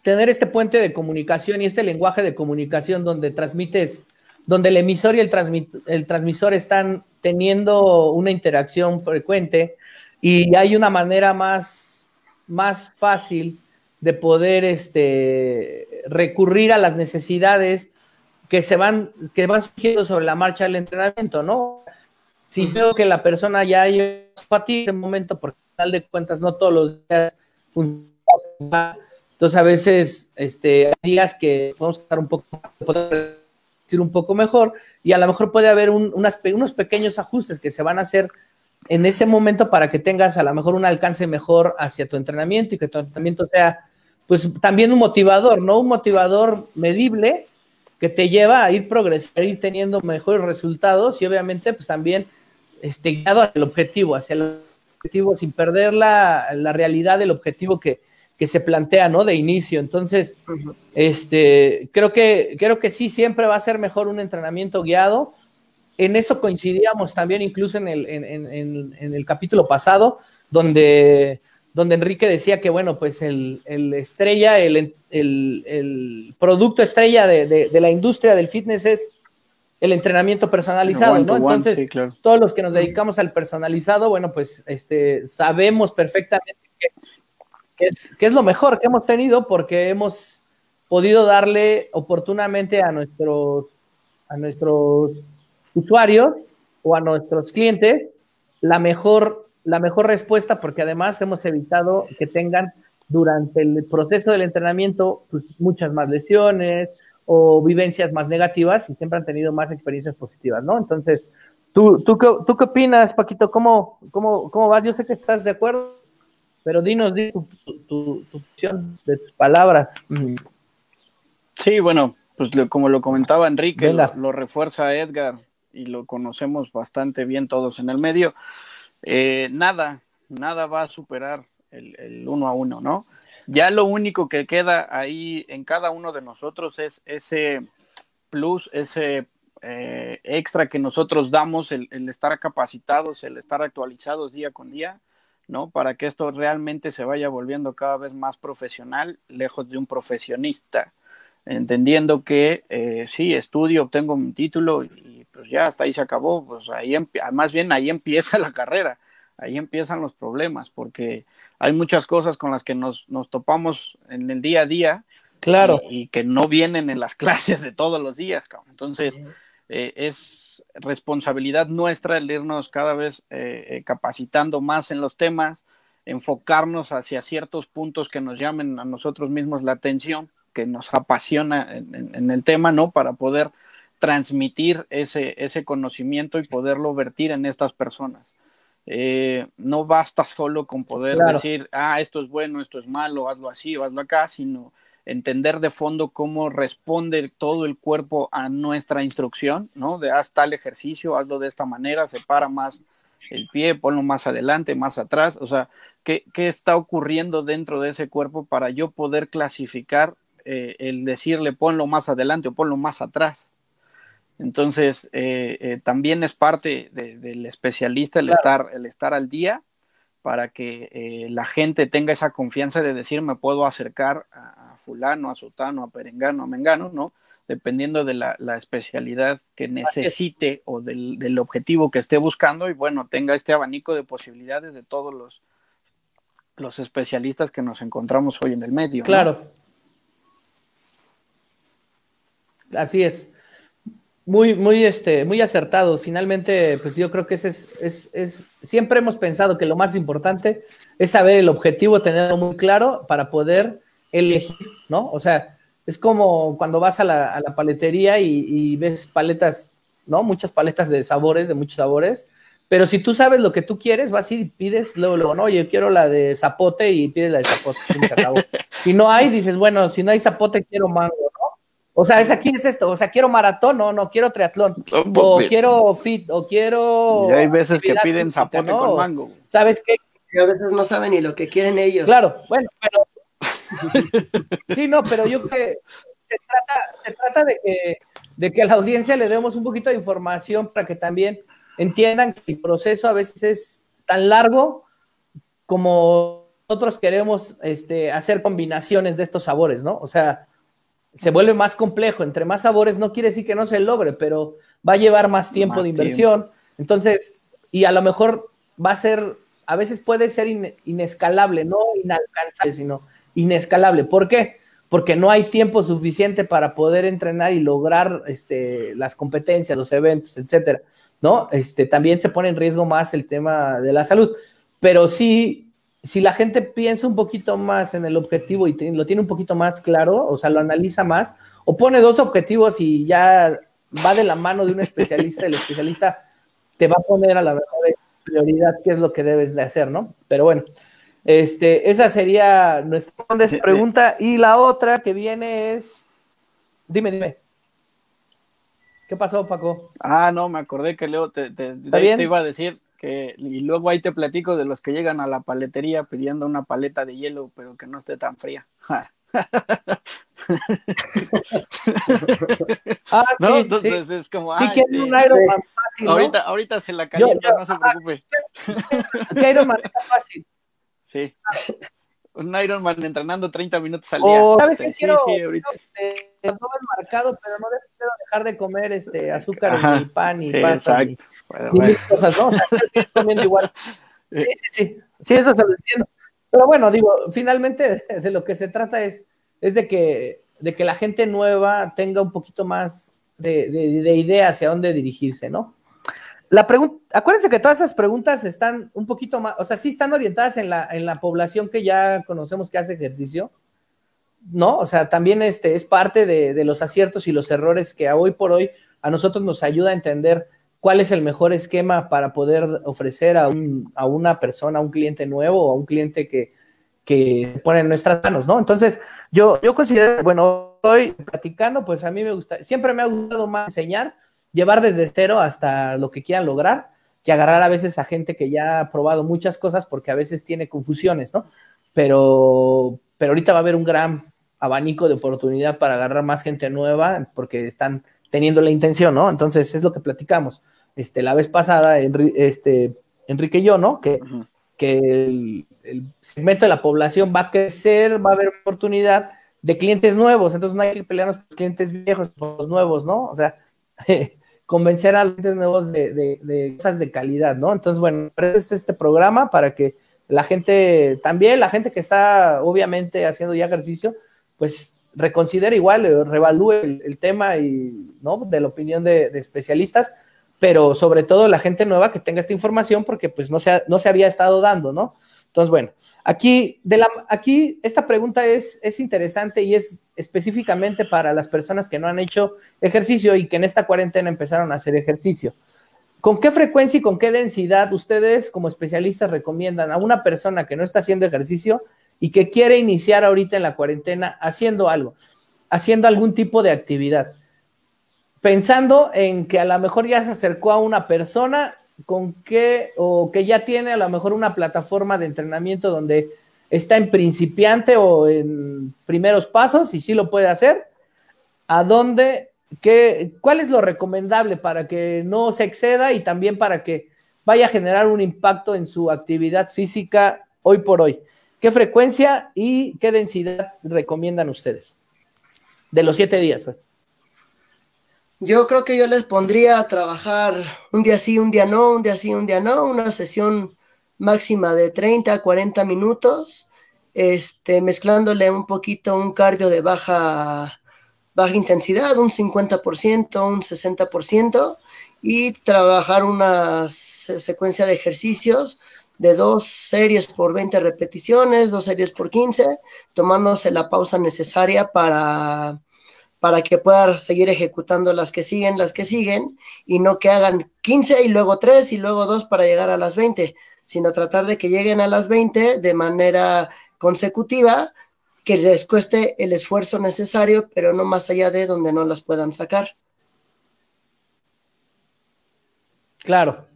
tener este puente de comunicación y este lenguaje de comunicación donde transmites, donde el emisor y el, el transmisor están teniendo una interacción frecuente, y hay una manera más, más fácil de poder este, recurrir a las necesidades que se van, que van surgiendo sobre la marcha del entrenamiento, ¿no? Si veo que la persona ya a ti en momento, porque al final de cuentas no todos los días funciona, entonces a veces este, hay días que podemos estar un poco, poder decir un poco mejor, y a lo mejor puede haber unos pequeños ajustes que se van a hacer en ese momento para que tengas a lo mejor un alcance mejor hacia tu entrenamiento y que tu entrenamiento sea, pues también un motivador, ¿no? Un motivador medible que te lleva a ir progresando, a ir teniendo mejores resultados y obviamente pues también este, guiado hacia el objetivo, hacia el objetivo sin perder la, realidad del objetivo que, que se plantea, ¿no? De inicio. Entonces, este, creo que, creo que sí, siempre va a ser mejor un entrenamiento guiado. En eso coincidíamos también incluso en el, en, el capítulo pasado, donde, donde Enrique decía que, bueno, pues el, estrella, el, el, producto estrella de, la industria del fitness es el entrenamiento personalizado, ¿no? Entonces, todos los que nos dedicamos al personalizado, bueno, pues este, sabemos perfectamente que que es, lo mejor que hemos tenido porque hemos podido darle oportunamente a nuestros, a nuestros usuarios o a nuestros clientes la mejor, la mejor respuesta porque además hemos evitado que tengan durante el proceso del entrenamiento pues, muchas más lesiones o vivencias más negativas y siempre han tenido más experiencias positivas, ¿no? Entonces, ¿tú, tú, qué, tú qué opinas, Paquito? ¿Cómo, cómo, ¿Cómo vas? Yo sé que estás de acuerdo pero dinos, dinos tu, opción de tus palabras. Sí, bueno, pues como lo comentaba Enrique, lo, refuerza Edgar y lo conocemos bastante bien todos en el medio. Eh, nada, nada va a superar el, uno a uno, ¿no? Ya lo único que queda ahí en cada uno de nosotros es ese plus, ese eh, extra que nosotros damos, el, estar capacitados, el estar actualizados día con día ¿no? Para que esto realmente se vaya volviendo cada vez más profesional, lejos de un profesionista, entendiendo que eh, sí, estudio, obtengo mi título y pues ya hasta ahí se acabó, pues ahí, más bien ahí empieza la carrera, ahí empiezan los problemas, porque hay muchas cosas con las que nos, nos topamos en el día a día. Claro. Y, que no vienen en las clases de todos los días, entonces eh, es responsabilidad nuestra el irnos cada vez eh, eh, capacitando más en los temas, enfocarnos hacia ciertos puntos que nos llamen a nosotros mismos la atención, que nos apasiona en, el tema, ¿no? Para poder transmitir ese, ese conocimiento y poderlo vertir en estas personas. Eh, no basta solo con poder decir, ah, esto es bueno, esto es malo, hazlo así o hazlo acá, sino entender de fondo cómo responde todo el cuerpo a nuestra instrucción, ¿no? De haz tal ejercicio, hazlo de esta manera, separa más el pie, ponlo más adelante, más atrás, o sea, ¿qué, qué está ocurriendo dentro de ese cuerpo para yo poder clasificar eh, el decirle ponlo más adelante o ponlo más atrás? Entonces, eh, eh, también es parte del especialista el, estar, el estar al día para que la gente tenga esa confianza de decir me puedo acercar a, fulano, a sotano, a perengano, a mengano, ¿no? Dependiendo de la, especialidad que necesite o del, objetivo que esté buscando y bueno, tenga este abanico de posibilidades de todos los, los especialistas que nos encontramos hoy en el medio. Claro. Así es. Muy, muy, este, muy acertado. Finalmente, pues yo creo que ese es, es, es, siempre hemos pensado que lo más importante es saber el objetivo, tenerlo muy claro para poder elegir, ¿no? O sea, es como cuando vas a la, paletería y, ves paletas, ¿no? Muchas paletas de sabores, de muchos sabores, pero si tú sabes lo que tú quieres, vas a y pides luego, luego, no, oye, quiero la de zapote y pides la de zapote. si no hay, dices, bueno, si no hay zapote, quiero mango, ¿no? O sea, es aquí es esto, o sea, quiero maratón, no, no, quiero triatlón, o quiero fit, o quiero... Y hay veces que piden zapote con mango. ¿Sabes qué? a veces no saben ni lo que quieren ellos. Claro, bueno, pero Sí, no, pero yo creo que se trata, de, que, de que a la audiencia le demos un poquito de información para que también entiendan que el proceso a veces es tan largo como nosotros queremos este, hacer combinaciones de estos sabores, ¿no? O sea, se vuelve más complejo. Entre más sabores no quiere decir que no se logre, pero va a llevar más tiempo de inversión. Entonces, y a lo mejor va a ser, a veces puede ser inescalable, no inalcanzable, sino inescalable. ¿Por qué? Porque no hay tiempo suficiente para poder entrenar y lograr este, las competencias, los eventos, etcétera. ¿No? Este, también se pone en riesgo más el tema de la salud. Pero sí, si la gente piensa un poquito más en el objetivo y lo tiene un poquito más claro, o sea, lo analiza más, o pone dos objetivos y ya va de la mano de un especialista, el especialista te va a poner a la mejor prioridad qué es lo que debes de hacer, ¿no? Pero bueno, este, esa sería nuestra pregunta. Y la otra que viene es. Dime, dime. ¿Qué pasó, Paco? Ah, no, me acordé que Leo te, te, iba a decir. Que, y luego ahí te platico de los que llegan a la paletería pidiendo una paleta de hielo, pero que no esté tan fría. ah, ¿No? Entonces es como. Ah, un Iron Man fácil, ahorita, ahorita se la calienta, no se preocupe. ¿Qué Iron Man está fácil? Sí. Un Iron Man entrenando 30 minutos al día. ¿Sabes qué quiero? Sí, ahorita. Este, todo marcado, pero no quiero dejar de comer este azúcar Ajá, en pan y sí, pasta. Exacto. Y, bueno, y cosas, ¿no? Comiendo igual. Sí, sí, sí. Sí, eso se lo entiendo. Pero bueno, digo, finalmente de, de lo que se trata es, es de, que, de que la gente nueva tenga un poquito más de, de, de idea hacia dónde dirigirse, ¿no? La pregunta, acuérdense que todas esas preguntas están un poquito más, o sea, sí están orientadas en la, en la población que ya conocemos que hace ejercicio, ¿no? O sea, también este es parte de, los aciertos y los errores que hoy por hoy a nosotros nos ayuda a entender cuál es el mejor esquema para poder ofrecer a, un, a una persona, a un cliente nuevo o a un cliente que, que pone en nuestras manos, ¿no? Entonces, yo, yo considero, bueno, estoy platicando, pues a mí me gusta, siempre me ha gustado más enseñar, llevar desde cero hasta lo que quieran lograr, que agarrar a veces a gente que ya ha probado muchas cosas porque a veces tiene confusiones, ¿no? Pero, pero ahorita va a haber un gran abanico de oportunidad para agarrar más gente nueva porque están teniendo la intención, ¿no? Entonces es lo que platicamos. Este, la vez pasada, este, Enrique y yo, ¿no? Que, uh -huh. que el, el, segmento de la población va a crecer, va a haber oportunidad de clientes nuevos, entonces no hay que pelearnos por clientes viejos, por los nuevos, ¿no? O sea, convencer a los nuevos de, de, de, cosas de calidad, ¿no? Entonces, bueno, este, este programa para que la gente, también la gente que está obviamente haciendo ya ejercicio, pues reconsidere igual, eh, revalúe el, el tema y, ¿no? De la opinión de, especialistas, pero sobre todo la gente nueva que tenga esta información porque pues no se, no se había estado dando, ¿no? Entonces, bueno, aquí, de la, aquí esta pregunta es, es interesante y es específicamente para las personas que no han hecho ejercicio y que en esta cuarentena empezaron a hacer ejercicio. ¿Con qué frecuencia y con qué densidad ustedes como especialistas recomiendan a una persona que no está haciendo ejercicio y que quiere iniciar ahorita en la cuarentena haciendo algo, haciendo algún tipo de actividad? Pensando en que a lo mejor ya se acercó a una persona con qué o que ya tiene a lo mejor una plataforma de entrenamiento donde está en principiante o en primeros pasos y sí lo puede hacer, a dónde, qué, cuál es lo recomendable para que no se exceda y también para que vaya a generar un impacto en su actividad física hoy por hoy. ¿Qué frecuencia y qué densidad recomiendan ustedes? De los siete días, pues. Yo creo que yo les pondría a trabajar un día sí, un día no, un día sí, un día no, una sesión máxima de 30 a 40 minutos, este, mezclándole un poquito un cardio de baja, baja intensidad, un 50%, un 60%, y trabajar una secuencia de ejercicios de dos series por 20 repeticiones, dos series por 15, tomándose la pausa necesaria para para que puedas seguir ejecutando las que siguen, las que siguen, y no que hagan 15 y luego 3 y luego 2 para llegar a las 20, sino tratar de que lleguen a las 20 de manera consecutiva, que les cueste el esfuerzo necesario, pero no más allá de donde no las puedan sacar. Claro.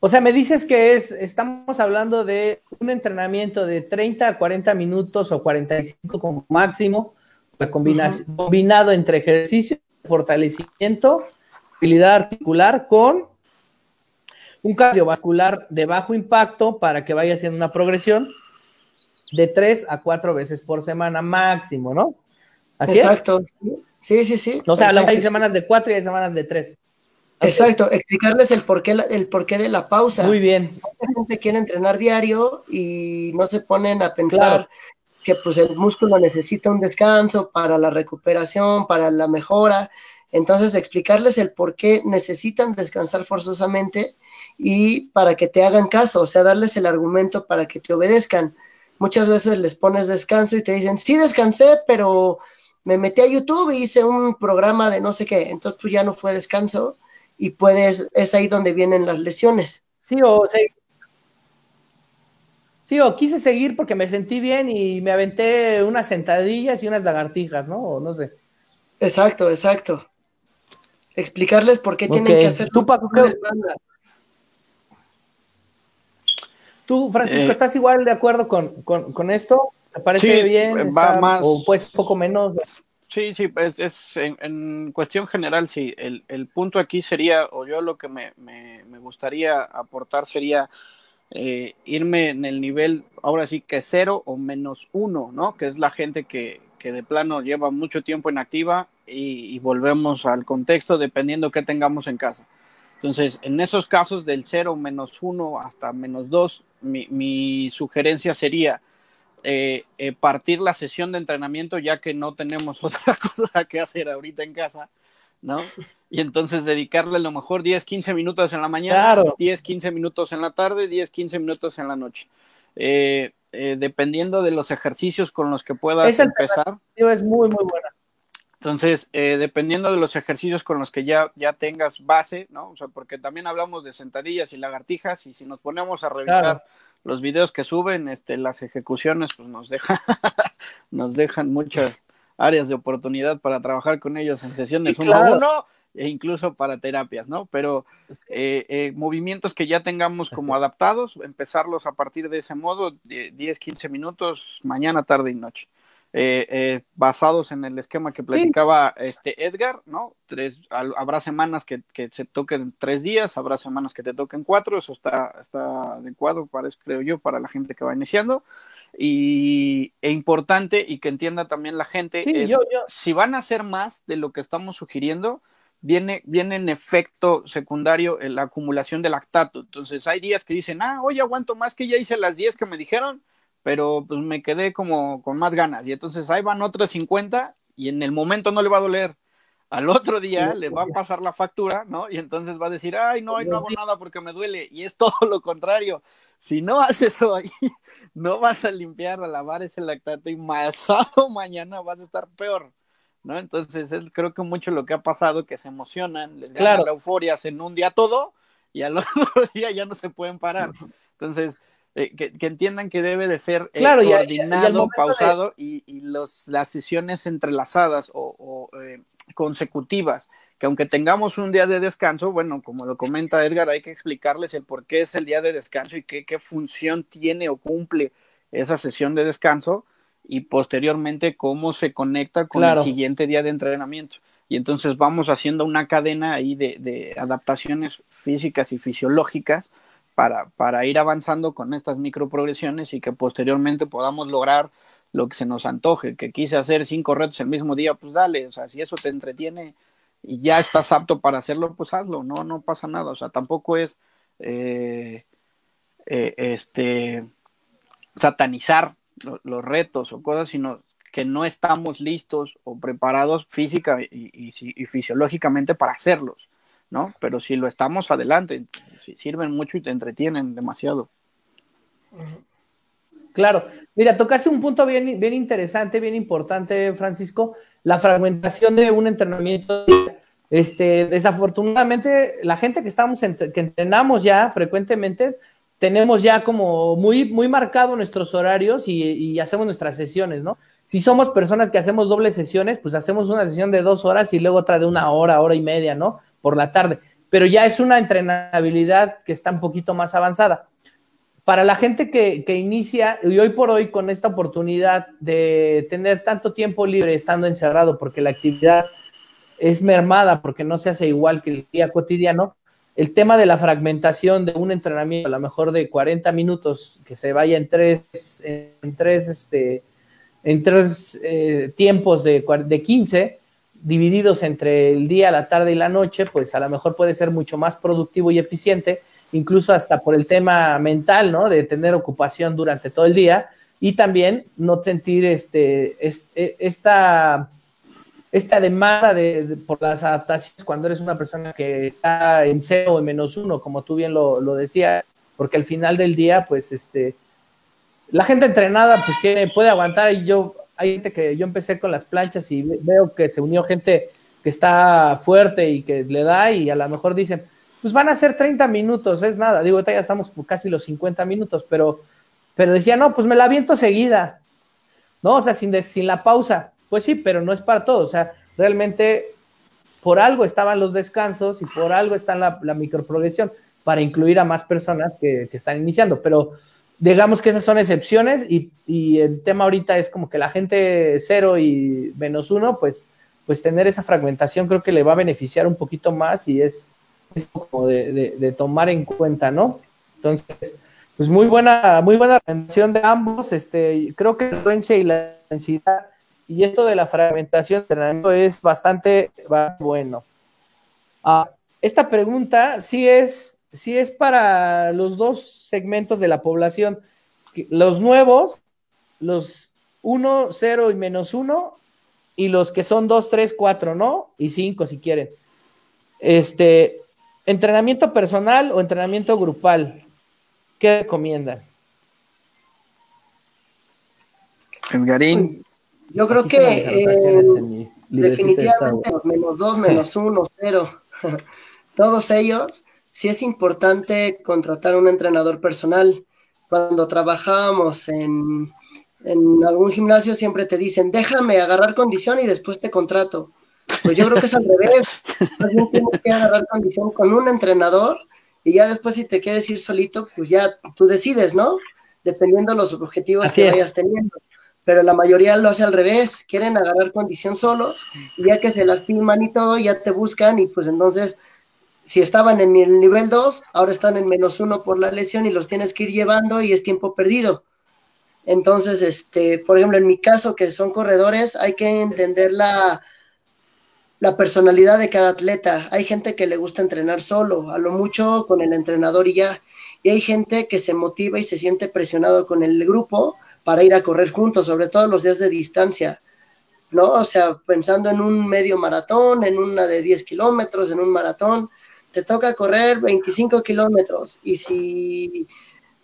O sea, me dices que es, estamos hablando de un entrenamiento de 30 a 40 minutos o 45 como máximo, uh -huh. combinado entre ejercicio, fortalecimiento, habilidad articular con un cardiovascular de bajo impacto para que vaya haciendo una progresión de tres a cuatro veces por semana máximo, ¿no? Así Exacto. Es? Sí, sí, sí. O sea, hay semanas de cuatro y hay semanas de tres. Exacto, explicarles el porqué, el porqué de la pausa. Muy bien. Mucha gente quiere entrenar diario y no se ponen a pensar claro que pues el músculo necesita un descanso para la recuperación, para la mejora. Entonces, explicarles el por qué necesitan descansar forzosamente y para que te hagan caso, o sea, darles el argumento para que te obedezcan. Muchas veces les pones descanso y te dicen, sí descansé, pero me metí a YouTube y hice un programa de no sé qué, entonces pues ya no fue descanso y puedes, es ahí donde vienen las lesiones. Sí, o sea, Sí, o quise seguir porque me sentí bien y me aventé unas sentadillas y unas lagartijas, ¿no? O no sé. Exacto, exacto. Explicarles por qué okay. tienen que hacer ¿Tú, Paco, qué... Tú, Francisco, eh, ¿estás igual de acuerdo con, esto? ¿Te parece bien? Va más... ¿O pues poco menos? Sí, sí, es, es en, cuestión general, sí. El, el, punto aquí sería, o yo lo que me, me, gustaría aportar sería eh, irme en el nivel, ahora sí que cero o menos uno, ¿no? Que es la gente que, que de plano lleva mucho tiempo en activa y, volvemos al contexto dependiendo qué tengamos en casa. Entonces, en esos casos del cero, menos uno hasta menos dos, mi, mi sugerencia sería eh, eh, partir la sesión de entrenamiento ya que no tenemos otra cosa que hacer ahorita en casa, ¿no? Y entonces dedicarle a lo mejor 10, 15 minutos en la mañana, 10, 15 minutos en la tarde, 10, 15 minutos en la noche. Eh, dependiendo de los ejercicios con los que puedas empezar. Es muy, muy buena. Entonces, dependiendo de los ejercicios con los que ya, ya tengas base, ¿no? O sea, porque también hablamos de sentadillas y lagartijas, y si nos ponemos a revisar los videos que suben, este, las ejecuciones, pues nos dejan, nos dejan muchas áreas de oportunidad para trabajar con ellos en sesiones uno a uno e incluso para terapias, ¿no? Pero eh, eh, movimientos que ya tengamos como adaptados, empezarlos a partir de ese modo, 10, 15 minutos, mañana, tarde y noche. Eh, eh, basados en el esquema que platicaba este Edgar, ¿no? Tres, habrá semanas que, se toquen tres días, habrá semanas que te toquen cuatro, eso está, está adecuado, parece, creo yo, para la gente que va iniciando. Y e importante y que entienda también la gente, si van a hacer más de lo que estamos sugiriendo, viene, viene en efecto secundario la acumulación de lactato. Entonces hay días que dicen, ah, hoy aguanto más que ya hice las 10 que me dijeron, pero pues me quedé como con más ganas. Y entonces ahí van otras 50 y en el momento no le va a doler. Al otro día le va a pasar la factura, ¿no? Y entonces va a decir, ay, no, no hago nada porque me duele. Y es todo lo contrario. Si no haces ahí, no vas a limpiar, a lavar ese lactato y pasado mañana vas a estar peor, ¿no? Entonces es, creo que mucho lo que ha pasado, que se emocionan, les gana la euforia, se inundia todo y al otro día ya no se pueden parar. Entonces, eh, que, entiendan que debe de ser eh, coordinado, pausado y, los, las sesiones entrelazadas o, eh, consecutivas, que aunque tengamos un día de descanso, bueno, como lo comenta Edgar, hay que explicarles el por qué es el día de descanso y qué, qué función tiene o cumple esa sesión de descanso y posteriormente cómo se conecta con el siguiente día de entrenamiento. Y entonces vamos haciendo una cadena ahí de, de adaptaciones físicas y fisiológicas para, para ir avanzando con estas microprogresiones y que posteriormente podamos lograr lo que se nos antoje, que quise hacer cinco retos el mismo día, pues dale, o sea, si eso te entretiene y ya estás apto para hacerlo, pues hazlo, no, no pasa nada, o sea, tampoco es eh, eh, este satanizar los retos o cosas, sino que no estamos listos o preparados física y, y fisiológicamente para hacerlos, ¿no? Pero si lo estamos adelante, sirven mucho y te entretienen demasiado. Claro, mira, tocaste un punto bien, bien interesante, bien importante, Francisco, la fragmentación de un entrenamiento. Este, desafortunadamente, la gente que estamos que entrenamos ya frecuentemente, tenemos ya como muy, muy marcado nuestros horarios y, y, hacemos nuestras sesiones, ¿no? Si somos personas que hacemos dobles sesiones, pues hacemos una sesión de dos horas y luego otra de una hora, hora y media, ¿no? Por la tarde pero ya es una entrenabilidad que está un poquito más avanzada. Para la gente que, inicia, y hoy por hoy con esta oportunidad de tener tanto tiempo libre estando encerrado, porque la actividad es mermada, porque no se hace igual que el día cotidiano, el tema de la fragmentación de un entrenamiento, a lo mejor de 40 minutos, que se vaya en tres, en tres, este, en tres eh, tiempos de, de 15, divididos entre el día, la tarde y la noche, pues a lo mejor puede ser mucho más productivo y eficiente, incluso hasta por el tema mental, ¿no? De tener ocupación durante todo el día y también no sentir este, e, esta, esta demanda de, por las adaptaciones cuando eres una persona que está en cero o en menos uno, como tú bien lo, lo decías, porque al final del día, pues este, la gente entrenada pues tiene, puede aguantar. Y yo hay gente que yo empecé con las planchas y veo que se unió gente que está fuerte y que le da y a lo mejor dicen, pues van a ser 30 minutos, es nada, digo, ahorita ya estamos por casi los 50 minutos, pero, pero decía, no, pues me la aviento seguida, ¿no? O sea, sin, sin la pausa, pues sí, pero no es para todo, o sea, realmente por algo estaban los descansos y por algo está la, la microprogresión. para incluir a más personas que, están iniciando. Pero digamos que esas son excepciones y, el tema ahorita es como que la gente cero y menos uno, pues, pues tener esa fragmentación creo que le va a beneficiar un poquito más y es, como de, tomar en cuenta, ¿no? Entonces, pues muy buena, muy buena relación de ambos. Este, creo que la influencia y la densidad y esto de la fragmentación es bastante bueno. Ah, esta pregunta sí es, sí es para los dos segmentos de la población. Los nuevos, los 1, 0 y menos 1, y los que son 2, 3, 4, ¿no? Y 5 si quieren. Este, entrenamiento personal o entrenamiento grupal, ¿qué recomiendan? Edgarín. Yo creo que eh, definitivamente menos 2, menos 1, 0. todos ellos, sí es importante contratar un entrenador personal. Cuando trabajábamos en, en algún gimnasio siempre te dicen, déjame agarrar condición y después te contrato. Pues yo creo que es al revés. Alguien tiene que agarrar condición con un entrenador y ya después si te quieres ir solito, pues ya tú decides, ¿no? Dependiendo de los objetivos que vayas teniendo. Pero la mayoría lo hace al revés, quieren agarrar condición solos y ya que se lastiman y todo, ya te buscan y pues entonces si estaban en el nivel 2, ahora están en menos 1 por la lesión y los tienes que ir llevando y es tiempo perdido. Entonces, este, por ejemplo, en mi caso, que son corredores, hay que entender la, la personalidad de cada atleta. Hay gente que le gusta entrenar solo, a lo mucho con el entrenador y ya. Y hay gente que se motiva y se siente presionado con el grupo para ir a correr juntos, sobre todo los días de distancia. ¿no? O sea, pensando en un medio maratón, en una de 10 kilómetros, en un maratón, te toca correr 25 kilómetros y si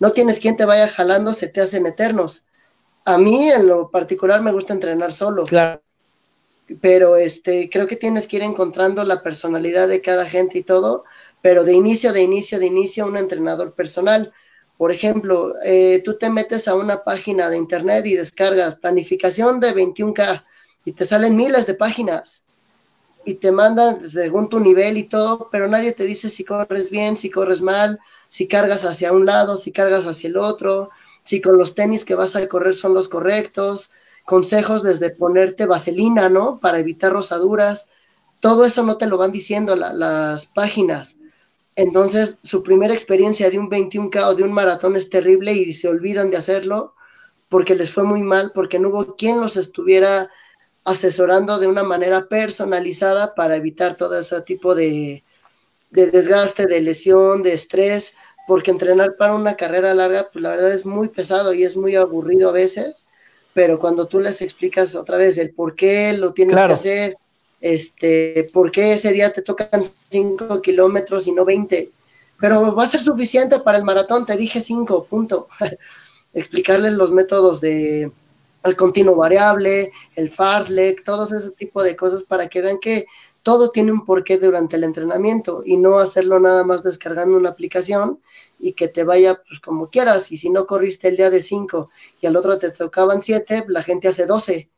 no tienes quien te vaya jalando, se te hacen eternos. A mí en lo particular me gusta entrenar solo. Claro. Pero este, creo que tienes que ir encontrando la personalidad de cada gente y todo, pero de inicio, de inicio, de inicio, un entrenador personal. Por ejemplo, eh, tú te metes a una página de internet y descargas planificación de 21K y te salen miles de páginas y te mandan según tu nivel y todo, pero nadie te dice si corres bien, si corres mal, si cargas hacia un lado, si cargas hacia el otro, si con los tenis que vas a correr son los correctos, consejos desde ponerte vaselina, ¿no? Para evitar rosaduras, todo eso no te lo van diciendo las páginas. Entonces, su primera experiencia de un 21K o de un maratón es terrible y se olvidan de hacerlo porque les fue muy mal, porque no hubo quien los estuviera asesorando de una manera personalizada para evitar todo ese tipo de, desgaste, de lesión, de estrés, porque entrenar para una carrera larga, pues la verdad es muy pesado y es muy aburrido a veces, pero cuando tú les explicas otra vez el por qué lo tienes que hacer, este, por qué ese día te tocan 5 kilómetros y no 20, pero va a ser suficiente para el maratón, te dije 5, punto. Explicarles los métodos de, el continuo variable, el fartlek, todos ese tipo de cosas para que vean que todo tiene un porqué durante el entrenamiento y no hacerlo nada más descargando una aplicación y que te vaya pues como quieras. Y si no corriste el día de 5 y al otro te tocaban 7, la gente hace 12.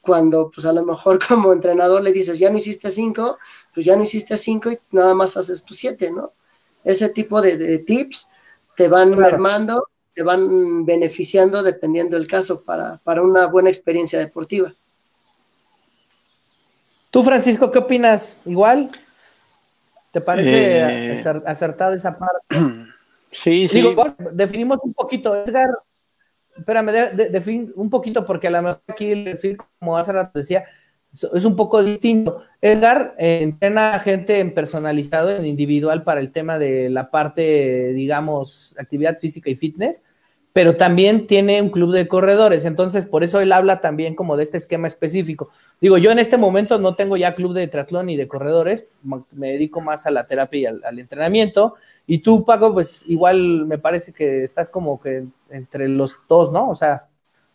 Cuando pues a lo mejor como entrenador le dices, ya no hiciste 5, pues ya no hiciste 5 y nada más haces tu 7, ¿no? Ese tipo de, tips te van armando te van beneficiando dependiendo del caso para, para una buena experiencia deportiva. ¿Tú, Francisco, qué opinas? ¿Igual? ¿Te parece eh, acertado esa parte? Sí, sí. Digo, definimos un poquito, Edgar, espérame, de, un poquito, porque a lo mejor aquí el perfil, como hace rato decía, es un poco distinto. Edgar eh, entrena a gente en personalizado, en individual para el tema de la parte, digamos, actividad física y fitness, pero también tiene un club de corredores, entonces por eso él habla también como de este esquema específico. Digo, yo en este momento no tengo ya club de triatlón ni de corredores, me dedico más a la terapia y al, al entrenamiento, y tú, Paco, pues igual me parece que estás como que entre los dos, ¿no? O sea,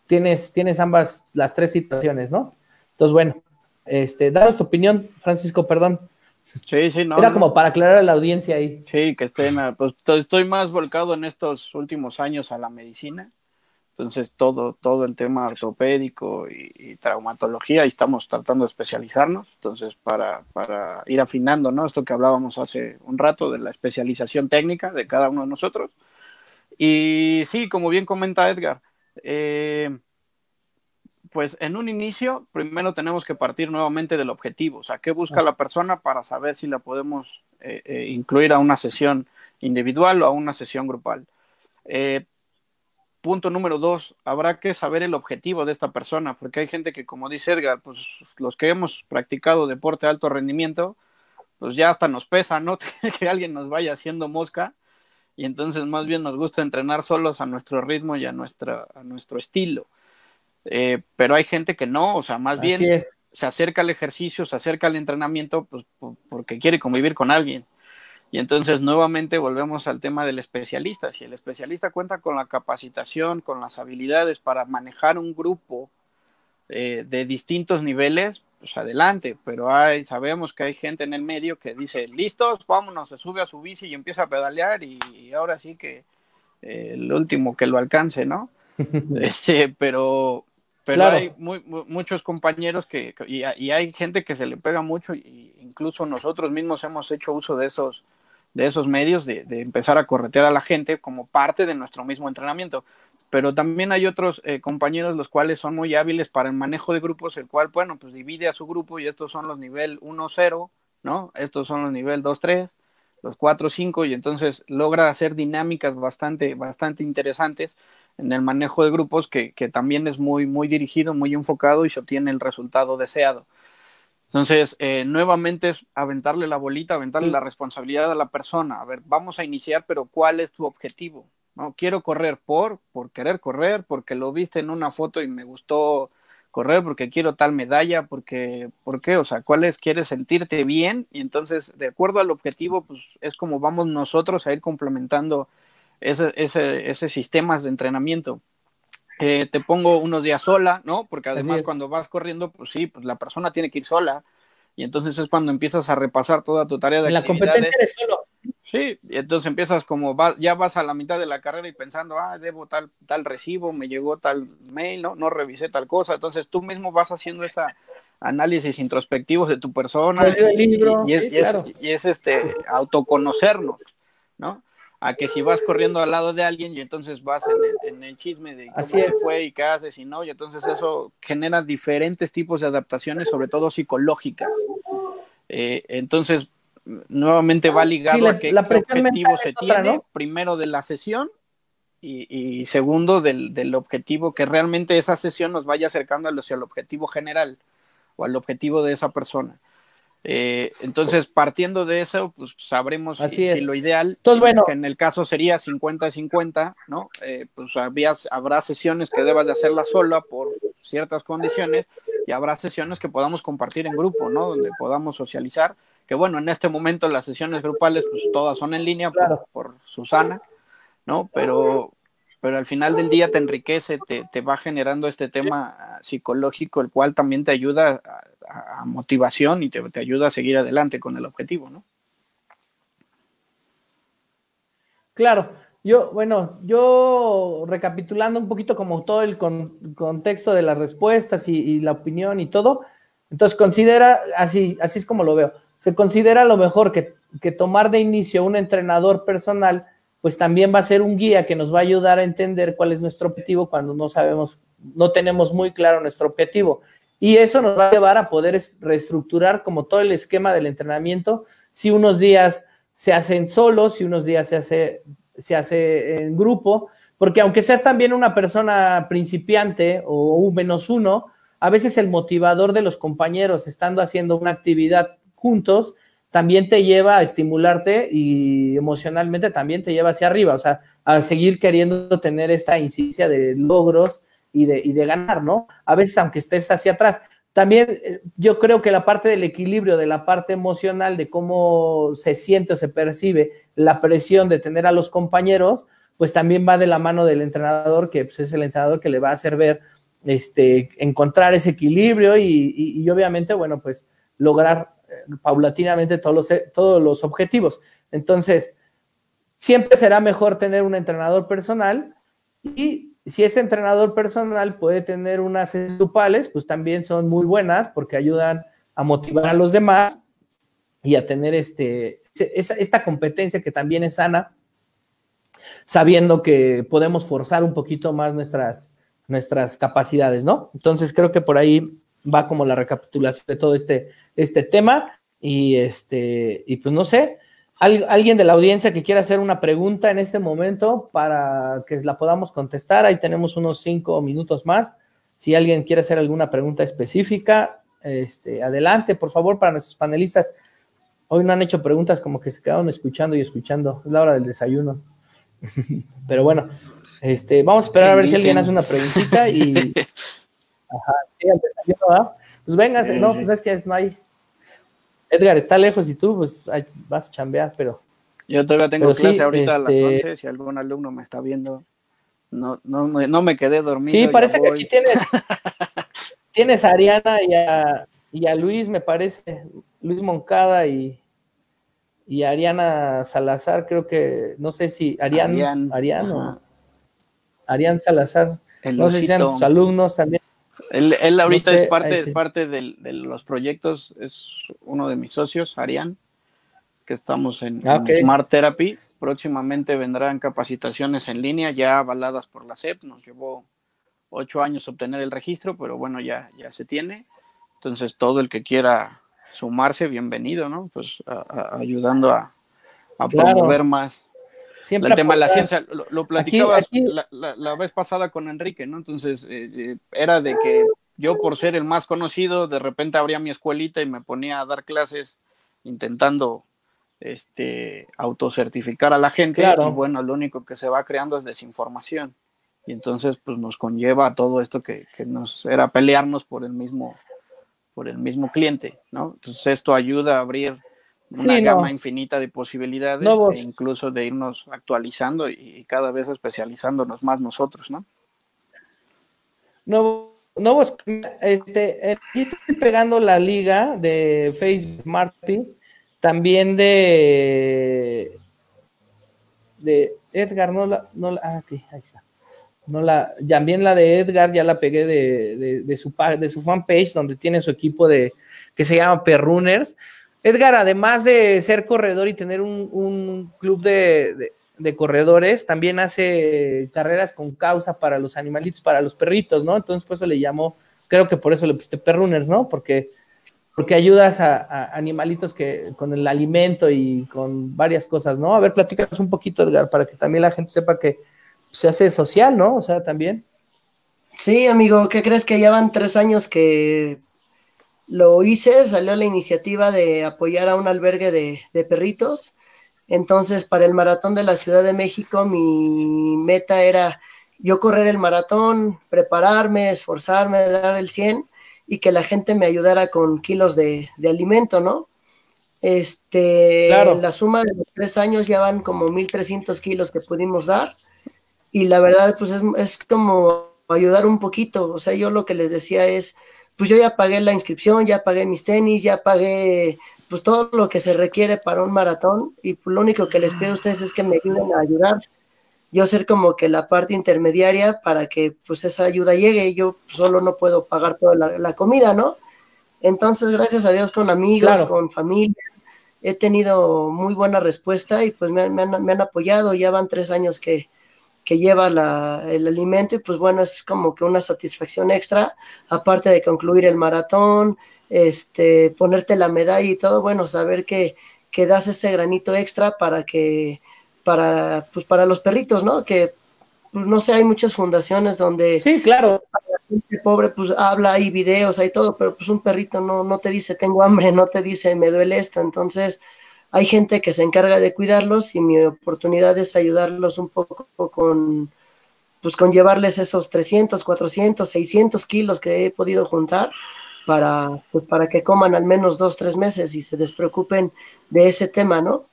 tienes, tienes ambas, las tres situaciones, ¿no? Entonces, bueno, este, danos tu opinión, Francisco, perdón. Sí, sí, no. Era como para aclarar a la audiencia ahí. Sí, que estén, pues estoy más volcado en estos últimos años a la medicina. Entonces, todo, todo el tema ortopédico y, traumatología, y estamos tratando de especializarnos, entonces, para, para, ir afinando, ¿no? Esto que hablábamos hace un rato de la especialización técnica de cada uno de nosotros. Y sí, como bien comenta Edgar, eh, pues en un inicio, primero tenemos que partir nuevamente del objetivo, o sea, qué busca la persona para saber si la podemos eh, eh, incluir a una sesión individual o a una sesión grupal. Eh, punto número dos, habrá que saber el objetivo de esta persona, porque hay gente que, como dice Edgar, pues los que hemos practicado deporte de alto rendimiento, pues ya hasta nos pesa, ¿no? que alguien nos vaya haciendo mosca, y entonces más bien nos gusta entrenar solos a nuestro ritmo y a, nuestra, a nuestro estilo. Eh, pero hay gente que no, o sea, más bien se acerca al ejercicio, se acerca al entrenamiento, pues porque quiere convivir con alguien. Y entonces nuevamente volvemos al tema del especialista. Si el especialista cuenta con la capacitación, con las habilidades para manejar un grupo eh, de distintos niveles, pues adelante. Pero hay, sabemos que hay gente en el medio que dice, listos, vámonos, se sube a su bici y empieza a pedalear y, ahora sí que eh, el último que lo alcance, ¿no? este, pero pero hay muchos compañeros que, y, hay gente que se le pega mucho, y incluso nosotros mismos hemos hecho uso de esos, de esos medios, de, empezar a corretear a la gente como parte de nuestro mismo entrenamiento. Pero también hay otros eh, compañeros los cuales son muy hábiles para el manejo de grupos, el cual, bueno, pues divide a su grupo y estos son los nivel 1-0, ¿no? Estos son los nivel 2-3, los 4-5 y entonces logra hacer dinámicas bastante, bastante interesantes en el manejo de grupos que, que, también es muy, muy dirigido, muy enfocado y se obtiene el resultado deseado. Entonces, eh, nuevamente es aventarle la bolita, aventarle la responsabilidad a la persona. A ver, vamos a iniciar, pero ¿cuál es tu objetivo? No, quiero correr por, por querer correr, porque lo viste en una foto y me gustó correr, porque quiero tal medalla, porque, ¿por qué? O sea, ¿cuál es? ¿Quieres sentirte bien? Y entonces, de acuerdo al objetivo, pues es como vamos nosotros a ir complementando ese, ese, ese sistemas de entrenamiento. Eh, te pongo unos días sola, ¿no? Porque además cuando vas corriendo, pues sí, pues la persona tiene que ir sola. Y entonces es cuando empiezas a repasar toda tu tarea de la competencia eres solo. Sí, y entonces empiezas como ya vas a la mitad de la carrera y pensando, ah, debo tal, tal recibo, me llegó tal mail, ¿no? No revisé tal cosa. Entonces tú mismo vas haciendo ese análisis introspectivo de tu persona. y, es, y es este autoconocernos, ¿no? A que si vas corriendo al lado de alguien y entonces vas en el, chisme de cómo te fue y qué haces y no, y entonces eso genera diferentes tipos de adaptaciones, sobre todo psicológicas. Eh, entonces, nuevamente va ligado a qué, objetivo se tiene, primero de la sesión y, segundo del, del, objetivo, que realmente esa sesión nos vaya acercando hacia el objetivo general o al objetivo de esa persona. Eh, entonces, partiendo de eso, pues sabremos si, lo ideal, que en el caso sería 50-50, ¿no? Eh, pues habrá sesiones que debas de hacerla sola por ciertas condiciones y habrá sesiones que podamos compartir en grupo, ¿no? Donde podamos socializar, que bueno, en este momento las sesiones grupales, pues todas son en línea por, por Susana, ¿no? Pero, pero al final del día te enriquece, te, te va generando este tema psicológico, el cual también te ayuda a, motivación y te, te, ayuda a seguir adelante con el objetivo, ¿no? Claro, yo, bueno, yo recapitulando un poquito como todo el contexto de las respuestas y, la opinión y todo, entonces considera, así, así es como lo veo, se considera lo mejor que, que tomar de inicio un entrenador personal, pues también va a ser un guía que nos va a ayudar a entender cuál es nuestro objetivo cuando no sabemos, no tenemos muy claro nuestro objetivo. Y eso nos va a llevar a poder reestructurar como todo el esquema del entrenamiento. Si unos días se hacen solos, si unos días se hace, se hace en grupo, porque aunque seas también una persona principiante o un menos uno, a veces el motivador de los compañeros estando haciendo una actividad juntos también te lleva a estimularte y emocionalmente también te lleva hacia arriba, o sea, a seguir queriendo tener esta incidencia de logros y de, ganar, ¿no? A veces, aunque estés hacia atrás. También eh, yo creo que la parte del equilibrio, de la parte emocional, de cómo se siente o se percibe la presión de tener a los compañeros, pues también va de la mano del entrenador, que pues, es el entrenador que le va a hacer ver, este, encontrar ese equilibrio y, y, obviamente, bueno, pues lograr eh, paulatinamente todos los, todos los objetivos. Entonces, siempre será mejor tener un entrenador personal y si es entrenador personal, puede tener unas grupales, pues también son muy buenas porque ayudan a motivar a los demás y a tener este, esta competencia que también es sana, sabiendo que podemos forzar un poquito más nuestras, nuestras capacidades, ¿no? Entonces creo que por ahí va como la recapitulación de todo este, este tema y este, y pues no sé, alguien de la audiencia que quiera hacer una pregunta en este momento para que la podamos contestar. Ahí tenemos unos cinco minutos más. Si alguien quiere hacer alguna pregunta específica, este, adelante, por favor, para nuestros panelistas. Hoy no han hecho preguntas como que se quedaron escuchando y escuchando. Es la hora del desayuno. Pero bueno, este, vamos a esperar a ver si alguien hace una preguntita y. Ajá, sí, desayuno, Pues venga, no, pues es que no hay, Edgar está lejos y tú pues vas a chambear, pero... Yo todavía tengo clase ahorita a las 11, este si algún alumno me está viendo, no, no, no me quedé dormido. Sí, parece que aquí tienes, tienes a Ariana y a, Luis, me parece, Luis Moncada y, y Ariana Salazar, creo que, no sé si Arián, Arián, Arián Salazar, no sé si sean tus alumnos también. Él, ahorita es parte, parte de los proyectos, es uno de mis socios, Arián, que estamos en, ah, Smart Therapy. Próximamente vendrán capacitaciones en línea ya avaladas por la SEP. Nos llevó ocho años obtener el registro, pero bueno, ya, ya se tiene. Entonces, todo el que quiera sumarse, bienvenido, ¿no? Pues ayudando a, promover más, el tema de la ciencia, lo, platicabas La, vez pasada con Enrique, ¿no? Entonces, eh, eh, era de que yo por ser el más conocido, de repente abría mi escuelita y me ponía a dar clases intentando este autocertificar a la gente y bueno, lo único que se va creando es desinformación. Y entonces pues nos conlleva a todo esto que, que nos era pelearnos por el mismo por el mismo cliente, ¿no? Entonces esto ayuda a abrir una gama infinita de posibilidades e incluso de irnos actualizando y, cada vez especializándonos más nosotros, ¿no? No, no este, aquí estoy pegando la liga de Facebook Smartpin, también de de Edgar, no la, no la, ah, aquí, ahí está. No la, también la de Edgar ya la pegué de, de, de su de su fanpage donde tiene su equipo de que se llama Perrunners Edgar, además de ser corredor y tener un, club de, corredores, también hace carreras con causa para los animalitos, para los perritos, ¿no? Entonces, por eso le llamó, creo que por eso le pusiste perrunners, ¿no? Porque, porque ayudas a, animalitos que con el alimento y con varias cosas, ¿no? A ver, platícanos un poquito, Edgar, para que también la gente sepa que se hace social, ¿no? O sea, también. Sí, amigo, ¿qué crees que ya van tres años que lo hice, salió la iniciativa de apoyar a un albergue de, perritos. Entonces, para el maratón de la Ciudad de México, mi meta era yo correr el maratón, prepararme, esforzarme, dar el 100 y que la gente me ayudara con kilos de, alimento, ¿no? Este, la suma de los tres años ya van como 1.300 kilos que pudimos dar y la verdad, pues es, es como ayudar un poquito. O sea, yo lo que les decía es, pues yo ya pagué la inscripción, ya pagué mis tenis, ya pagué pues todo lo que se requiere para un maratón. Y pues, lo único que les pido a ustedes es que me ayuden a ayudar. Yo ser como que la parte intermediaria para que pues esa ayuda llegue, yo solo no puedo pagar toda la, comida, ¿no? Entonces, gracias a Dios con amigos, con familia, he tenido muy buena respuesta y pues me, me, han, me han apoyado, ya van tres años que, que lleva el alimento y pues bueno, es como que una satisfacción extra, aparte de concluir el maratón, este, ponerte la medalla y todo, bueno, saber que, que das ese granito extra para que, para, pues para los perritos, ¿no? Que, pues no sé, hay muchas fundaciones donde... Sí, claro. La gente pobre, pues habla, hay videos, hay todo, pero pues un perrito no, no te dice tengo hambre, no te dice me duele esto, entonces hay gente que se encarga de cuidarlos y mi oportunidad es ayudarlos un poco con, pues con llevarles esos 300, 400, 600 kilos que he podido juntar para, pues para que coman al menos dos, tres meses y se despreocupen de ese tema, ¿no?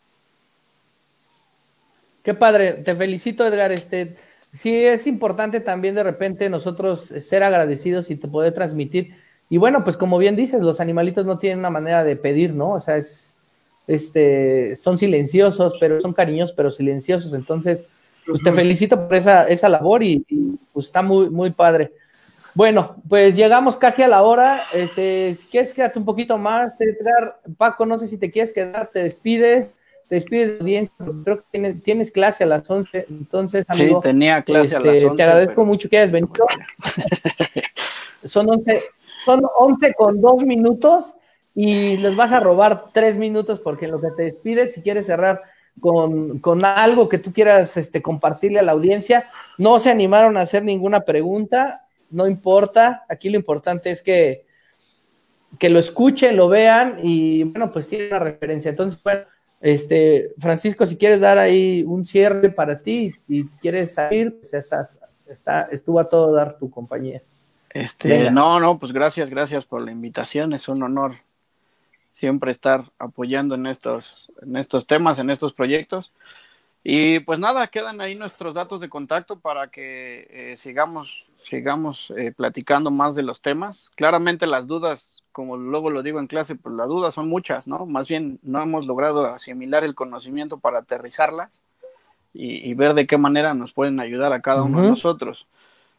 Qué padre, te felicito Edgar, este, sí es importante también de repente nosotros ser agradecidos y te poder transmitir. Y bueno, pues como bien dices, los animalitos no tienen una manera de pedir, ¿no? O sea, es, este, son silenciosos, pero son cariñosos, pero silenciosos. Entonces, pues te felicito por esa, esa labor y, pues está muy, muy padre. Bueno, pues llegamos casi a la hora. Este, si quieres quédate un poquito más, Paco, no sé si te quieres quedar, te despides, te despides de audiencia, creo que tienes, clase a las 11, entonces, amigo. Sí, tenía clase a las 11. Este, te agradezco mucho que hayas venido. son 11, son 11 con dos minutos y les vas a robar tres minutos porque en lo que te despides, si quieres cerrar con, con, algo que tú quieras este, compartirle a la audiencia, no se animaron a hacer ninguna pregunta, no importa, aquí lo importante es que, que lo escuchen, lo vean y bueno, pues tiene una referencia. Entonces, bueno, este, Francisco, si quieres dar ahí un cierre para ti y quieres salir, pues ya estás, está, estuvo a todo dar tu compañía. Este, no, no, pues gracias, gracias por la invitación, es un honor siempre estar apoyando en estos, en estos temas, en estos proyectos. Y pues nada, quedan ahí nuestros datos de contacto para que eh, sigamos sigamos eh, platicando más de los temas. Claramente las dudas, como luego lo digo en clase, pues las dudas son muchas, ¿no? Más bien no hemos logrado asimilar el conocimiento para aterrizarlas y, ver de qué manera nos pueden ayudar a cada uno de nosotros.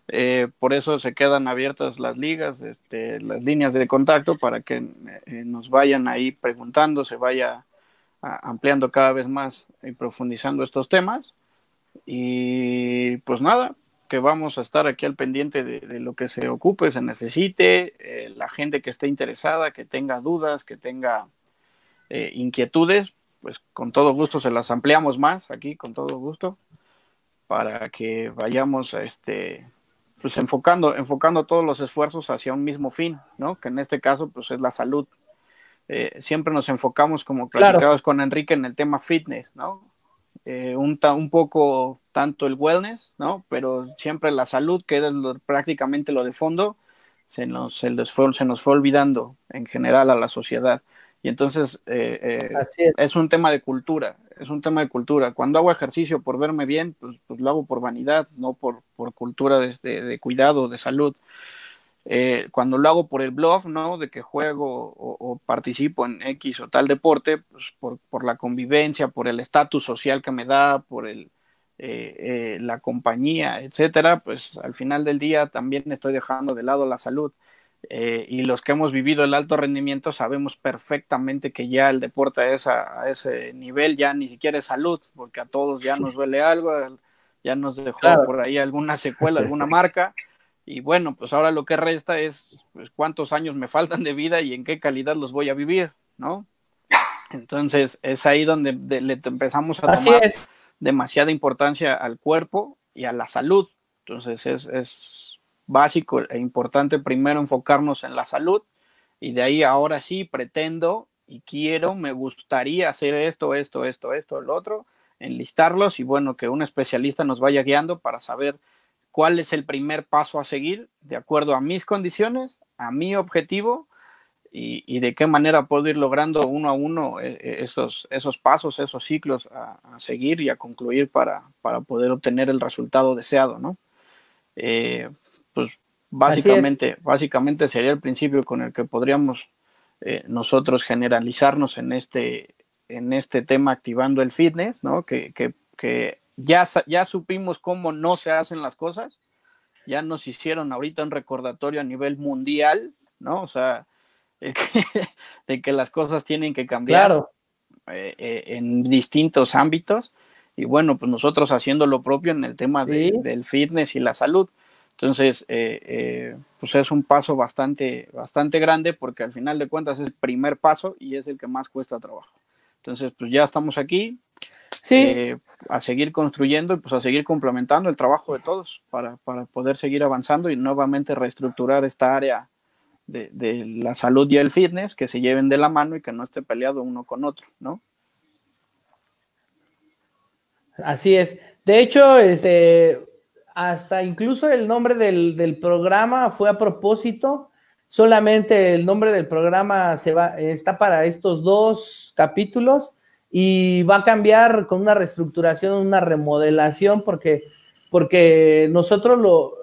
Eh, por eso se quedan abiertas las ligas, este, las líneas de contacto para que eh, nos vayan ahí preguntando, se vaya ampliando cada vez más y profundizando estos temas. Y pues nada, que vamos a estar aquí al pendiente de, lo que se ocupe, se necesite, eh, la gente que esté interesada, que tenga dudas, que tenga inquietudes, pues con todo gusto se las ampliamos más aquí, con todo gusto, para que vayamos este, pues enfocando, enfocando todos los esfuerzos hacia un mismo fin, ¿no? Que en este caso, pues es la salud. Eh, siempre nos enfocamos, como platicabas con Enrique, en el tema fitness, ¿no? Eh, un, un poco tanto el wellness, ¿no? Pero siempre la salud, que es prácticamente lo de fondo, se nos, se, fue, se nos fue olvidando en general a la sociedad. Y entonces eh, eh, es. un tema de cultura, es un tema de cultura. Cuando hago ejercicio por verme bien, pues, pues lo hago por vanidad, no por, por cultura de, de cuidado, de salud. Eh, cuando lo hago por el bluff, ¿no? De que juego o, participo en X o tal deporte, pues por, por la convivencia, por el estatus social que me da, por el, eh, eh, la compañía, etcétera, pues al final del día también estoy dejando de lado la salud. Y los que hemos vivido el alto rendimiento sabemos perfectamente que ya el deporte a, esa, a ese nivel ya ni siquiera es salud, porque a todos ya nos duele algo, ya nos dejó por ahí alguna secuela, alguna marca y bueno, pues ahora lo que resta es pues, cuántos años me faltan de vida y en qué calidad los voy a vivir, ¿no? Entonces es ahí donde le empezamos a tomar demasiada importancia al cuerpo y a la salud. Entonces es, es básico e importante primero enfocarnos en la salud y de ahí ahora sí pretendo y quiero, me gustaría hacer esto, esto, esto, esto, el otro, enlistarlos y bueno, que un especialista nos vaya guiando para saber cuál es el primer paso a seguir de acuerdo a mis condiciones, a mi objetivo y, de qué manera puedo ir logrando uno a uno eh, eh, esos, esos pasos, esos ciclos a, seguir y a concluir para, para, poder obtener el resultado deseado, ¿no? Eh, pues básicamente, básicamente sería el principio con el que podríamos nosotros generalizarnos en este, en este tema activando el fitness, ¿no? Que, que, que ya, ya supimos cómo no se hacen las cosas, ya nos hicieron ahorita un recordatorio a nivel mundial, ¿no? O sea, de que, las cosas tienen que cambiar eh, eh, en distintos ámbitos y bueno, pues nosotros haciendo lo propio en el tema del fitness y la salud. Entonces, eh, pues es un paso bastante, bastante grande porque al final de cuentas es el primer paso y es el que más cuesta trabajo. Entonces, pues ya estamos aquí, sí. Eh, a seguir construyendo y pues a seguir complementando el trabajo de todos para, poder seguir avanzando y nuevamente reestructurar esta área de, la salud y el fitness, que se lleven de la mano y que no esté peleado uno con otro, ¿no? Así es. De hecho, este, hasta incluso el nombre del, del, programa fue a propósito. Solamente el nombre del programa se va, está para estos dos capítulos y va a cambiar con una reestructuración, una remodelación, porque, porque nosotros lo,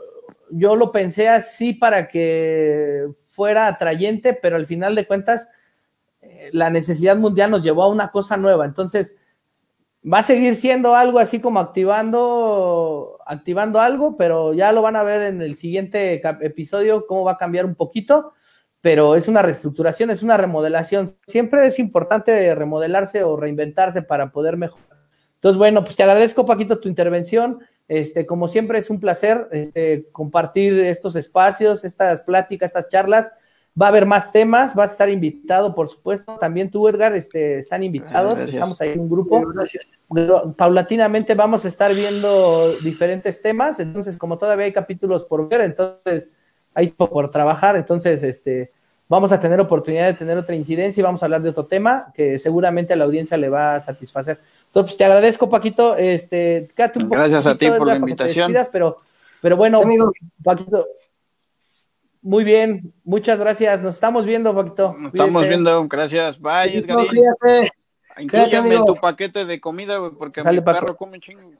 yo lo pensé así para que fuera atrayente, pero al final de cuentas eh, la necesidad mundial nos llevó a una cosa nueva. Entonces, va a seguir siendo algo así como activando, activando algo, pero ya lo van a ver en el siguiente episodio cómo va a cambiar un poquito, pero es una reestructuración, es una remodelación. Siempre es importante remodelarse o reinventarse para poder mejorar. Entonces, bueno, pues te agradezco, Paquito, tu intervención. Este, como siempre es un placer este, compartir estos espacios, estas pláticas, estas charlas. Va a haber más temas, vas a estar invitado, por supuesto. También tú, Edgar, este, están invitados. Estamos ahí en un grupo. Gracias. Paulatinamente vamos a estar viendo diferentes temas. Entonces, como todavía hay capítulos por ver, entonces hay por trabajar. Entonces, este, vamos a tener oportunidad de tener otra incidencia y vamos a hablar de otro tema que seguramente a la audiencia le va a satisfacer. Entonces, te agradezco, Paquito. Este, un Gracias a ti por la invitación. pero, pero bueno, Paquito, muy bien, muchas gracias. Nos estamos viendo, Paquito. Nos estamos viendo, gracias. Bye, Edgar. Incluyame tu paquete de comida, güey, porque mi perro come chingo.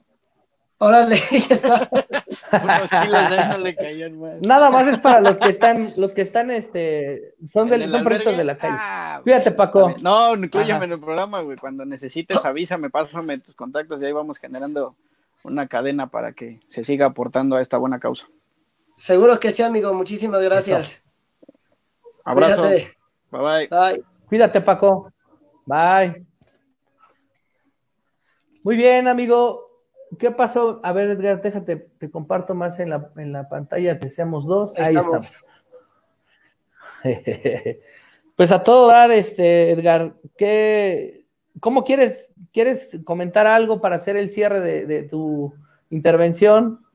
Órale, ya está. Unos kilos de no le caían más. Nada más es para los que están, los que están, este, son, del, son perritos de la calle. Ah, Fíjate, Paco. No, incluyame en el programa, güey. Cuando necesites, avísame, pásame tus contactos y ahí vamos generando una cadena para que se siga aportando a esta buena causa. Seguro que sí, amigo. Muchísimas gracias. Abrazo. Bye, bye bye. Cuídate, Paco. Bye. Muy bien, amigo. ¿Qué pasó? A ver, Edgar, déjate, te comparto más en la, en la pantalla, que seamos dos. Ahí estamos. pues a todo dar, este, Edgar, ¿qué, ¿cómo quieres, quieres comentar algo para hacer el cierre de, de tu intervención?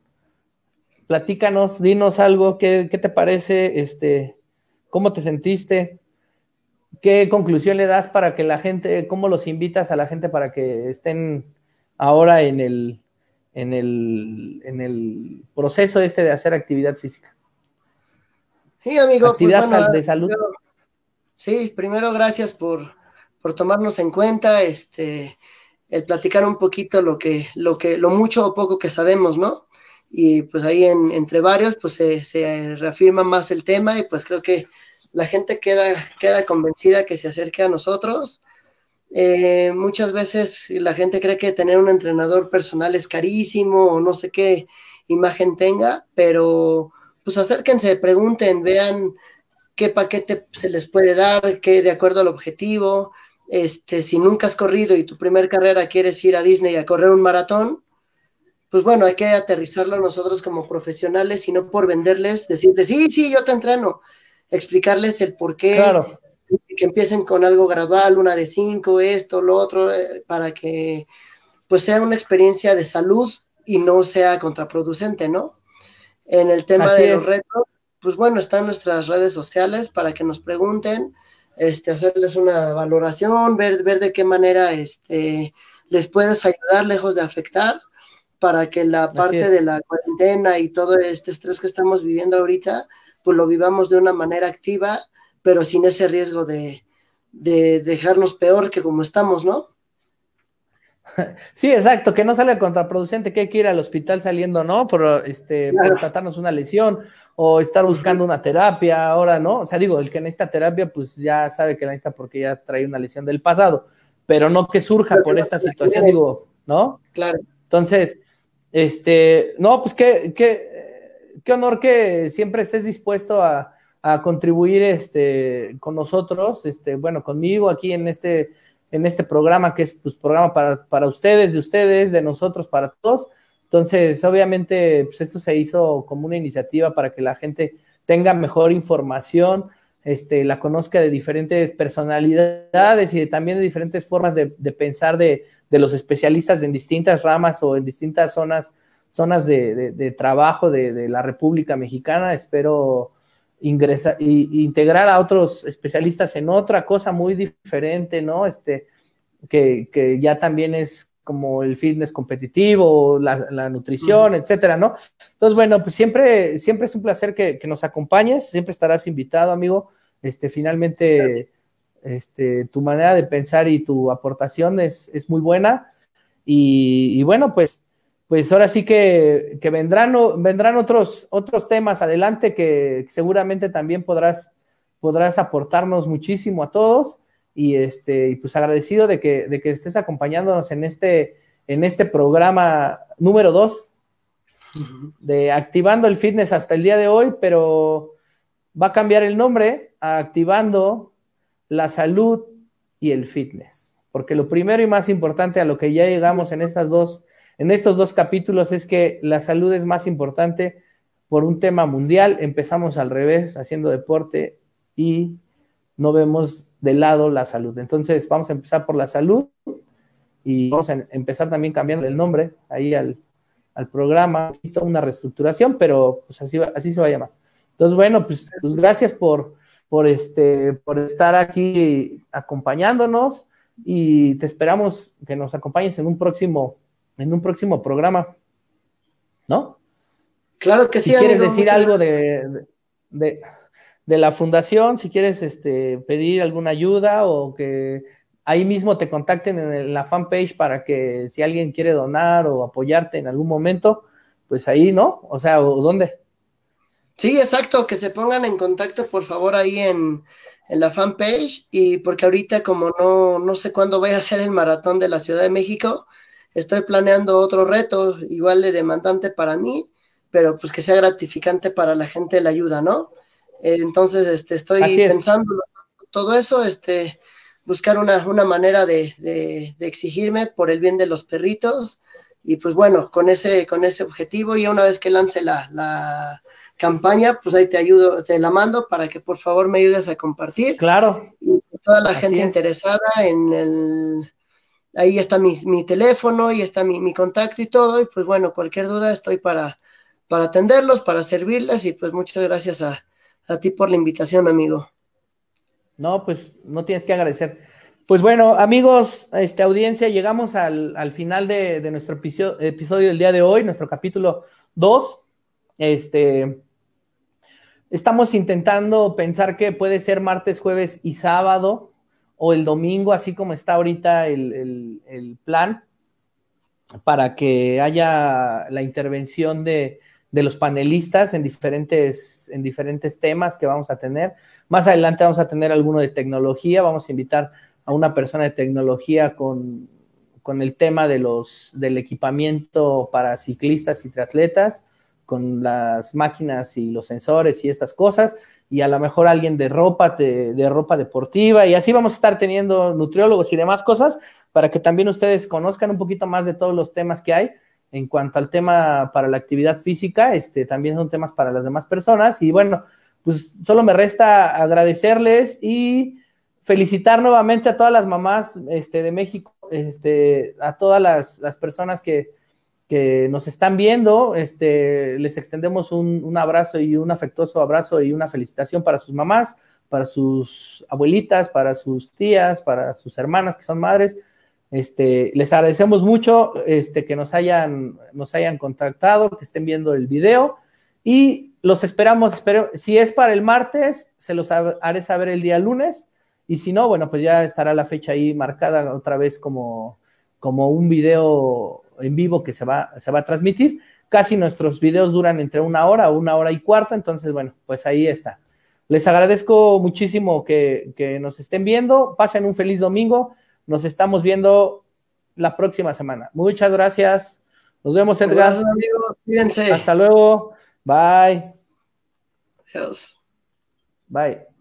Platícanos, dinos algo, ¿qué, te parece? Este, ¿Cómo te sentiste? ¿Qué conclusión le das para que la gente, cómo los invitas a la gente para que estén ahora en el, en el, en el proceso este de hacer actividad física? Sí, amigo. Pues actividad de salud. sí, primero gracias por, por tomarnos en cuenta, este, el platicar un poquito lo que, lo que, lo mucho o poco que sabemos, ¿no? Y pues ahí en, entre varios pues se, reafirma más el tema y pues creo que la gente queda, queda convencida que se acerque a nosotros. Eh, muchas veces la gente cree que tener un entrenador personal es carísimo o no sé qué imagen tenga, pero pues acérquense, pregunten, vean qué paquete se les puede dar, qué de acuerdo al objetivo. Este, si nunca has corrido y tu primer carrera quieres ir a Disney a correr un maratón, pues bueno, hay que aterrizarlo nosotros como profesionales y no por venderles, decirles, sí, sí, yo te entreno, explicarles el por qué, claro. que empiecen con algo gradual, una de cinco, esto, lo otro, eh, para que pues sea una experiencia de salud y no sea contraproducente, ¿no? En el tema de los retos, pues bueno, están nuestras redes sociales para que nos pregunten, este, hacerles una valoración, ver, ver de qué manera este, les puedes ayudar lejos de afectar para que la parte de la cuarentena y todo este estrés que estamos viviendo ahorita, pues lo vivamos de una manera activa, pero sin ese riesgo de, dejarnos peor que como estamos, ¿no? Sí, exacto, que no salga contraproducente, que hay que ir al hospital saliendo, ¿no? Por, este, tratarnos una lesión o estar buscando una terapia ahora, ¿no? O sea, digo, el que necesita terapia, pues ya sabe que la necesita porque ya trae una lesión del pasado, pero no que surja por esta situación, digo, ¿no? Claro. Entonces, este, no, pues qué, qué, qué honor que siempre estés dispuesto a, contribuir este, con nosotros, este, bueno, conmigo aquí en este, en este programa que es pues, programa para, para ustedes, de ustedes, de nosotros, para todos. Entonces, obviamente, pues esto se hizo como una iniciativa para que la gente tenga mejor información, este, la conozca de diferentes personalidades y también de diferentes formas de, pensar de, los especialistas en distintas ramas o en distintas zonas, zonas de, trabajo de, la República Mexicana. Espero ingresar y integrar a otros especialistas en otra cosa muy diferente, ¿no? Este, que, que ya también es como el fitness competitivo, la, nutrición, etcétera, ¿no? Entonces, bueno, pues siempre, siempre es un placer que, que, nos acompañes, siempre estarás invitado, amigo. Este, finalmente, este, tu manera de pensar y tu aportación es, es muy buena. Y, bueno, pues, pues ahora sí que, que, vendrán, vendrán otros, otros temas adelante que seguramente también podrás, podrás aportarnos muchísimo a todos. y este, y pues agradecido de que, de que estés acompañándonos en este, en este programa número 2 de Activando el Fitness hasta el día de hoy, pero va a cambiar el nombre Activando la Salud y el Fitness. Porque lo primero y más importante a lo que ya llegamos en estas dos, en estos dos capítulos es que la salud es más importante por un tema mundial. Empezamos al revés, haciendo deporte y no vemos de lado la salud. Entonces, vamos a empezar por la salud y vamos a empezar también cambiando el nombre ahí al, al programa, una reestructuración, pero pues así, así se va a llamar. Entonces, bueno, pues, pues, gracias por, por, este, por estar aquí acompañándonos y te esperamos que nos acompañes en un próximo, en un próximo programa, ¿no? Claro que sí. Si quieres decir algo de, de, de, la fundación, si quieres este, pedir alguna ayuda o que ahí mismo te contacten en, la fanpage para que si alguien quiere donar o apoyarte en algún momento, pues ahí, ¿no? O sea, ¿o ¿dónde? Sí, exacto, que se pongan en contacto por favor ahí en, en la fanpage y porque ahorita como no, no sé cuándo voy a hacer el maratón de la Ciudad de México, estoy planeando otro reto igual de demandante para mí, pero pues que sea gratificante para la gente la ayuda, ¿no? entonces, este, estoy pensando todo eso, este, buscar una, una manera de, de, exigirme por el bien de los perritos. Y pues bueno, con ese, con ese objetivo, y una vez que lance la, la campaña, pues ahí te ayudo, te la mando para que por favor me ayudes a compartir. Claro. Y toda la gente interesada en el, ahí está mi, mi teléfono, y está mi, mi, contacto y todo, y pues bueno, cualquier duda estoy para, para atenderlos, para servirles, y pues muchas gracias a, a ti por la invitación, amigo. No, pues no tienes que agradecer. Pues bueno, amigos, este, audiencia, llegamos al, final de, nuestro episodio, episodio, del día de hoy, nuestro capítulo 2. Este, estamos intentando pensar que puede ser martes, jueves y sábado, o el domingo, así como está ahorita el, el plan, para que haya la intervención de, de los panelistas en diferentes, en diferentes temas que vamos a tener. Más adelante vamos a tener alguno de tecnología, vamos a invitar a una persona de tecnología con, con el tema de los, del equipamiento para ciclistas y triatletas, con las máquinas y los sensores y estas cosas, y a lo mejor alguien de ropa, de, ropa deportiva, y así vamos a estar teniendo nutriólogos y demás cosas para que también ustedes conozcan un poquito más de todos los temas que hay en cuanto al tema para la actividad física, este, también son temas para las demás personas. Y bueno, pues solo me resta agradecerles y felicitar nuevamente a todas las mamás este, de México, este, a todas las, personas que, nos están viendo. Este, les extendemos un, un abrazo y un afectuoso abrazo y una felicitación para sus mamás, para sus abuelitas, para sus tías, para sus hermanas que son madres este, les agradecemos mucho este, que nos hayan, nos hayan contactado, que estén viendo el video y los esperamos, espero, si es para el martes, se los haré saber el día lunes y si no, bueno, pues ya estará la fecha ahí marcada otra vez como, como un video en vivo que se va, se va a transmitir. Casi nuestros videos duran entre una hora o una hora y cuarto, entonces, bueno, pues ahí está. Les agradezco muchísimo que, que nos estén viendo. Pasen un feliz domingo. Nos estamos viendo la próxima semana. Muchas gracias. Nos vemos, Edgar. Gracias, amigos. Cuídense. Hasta luego. Bye. Adiós. Bye.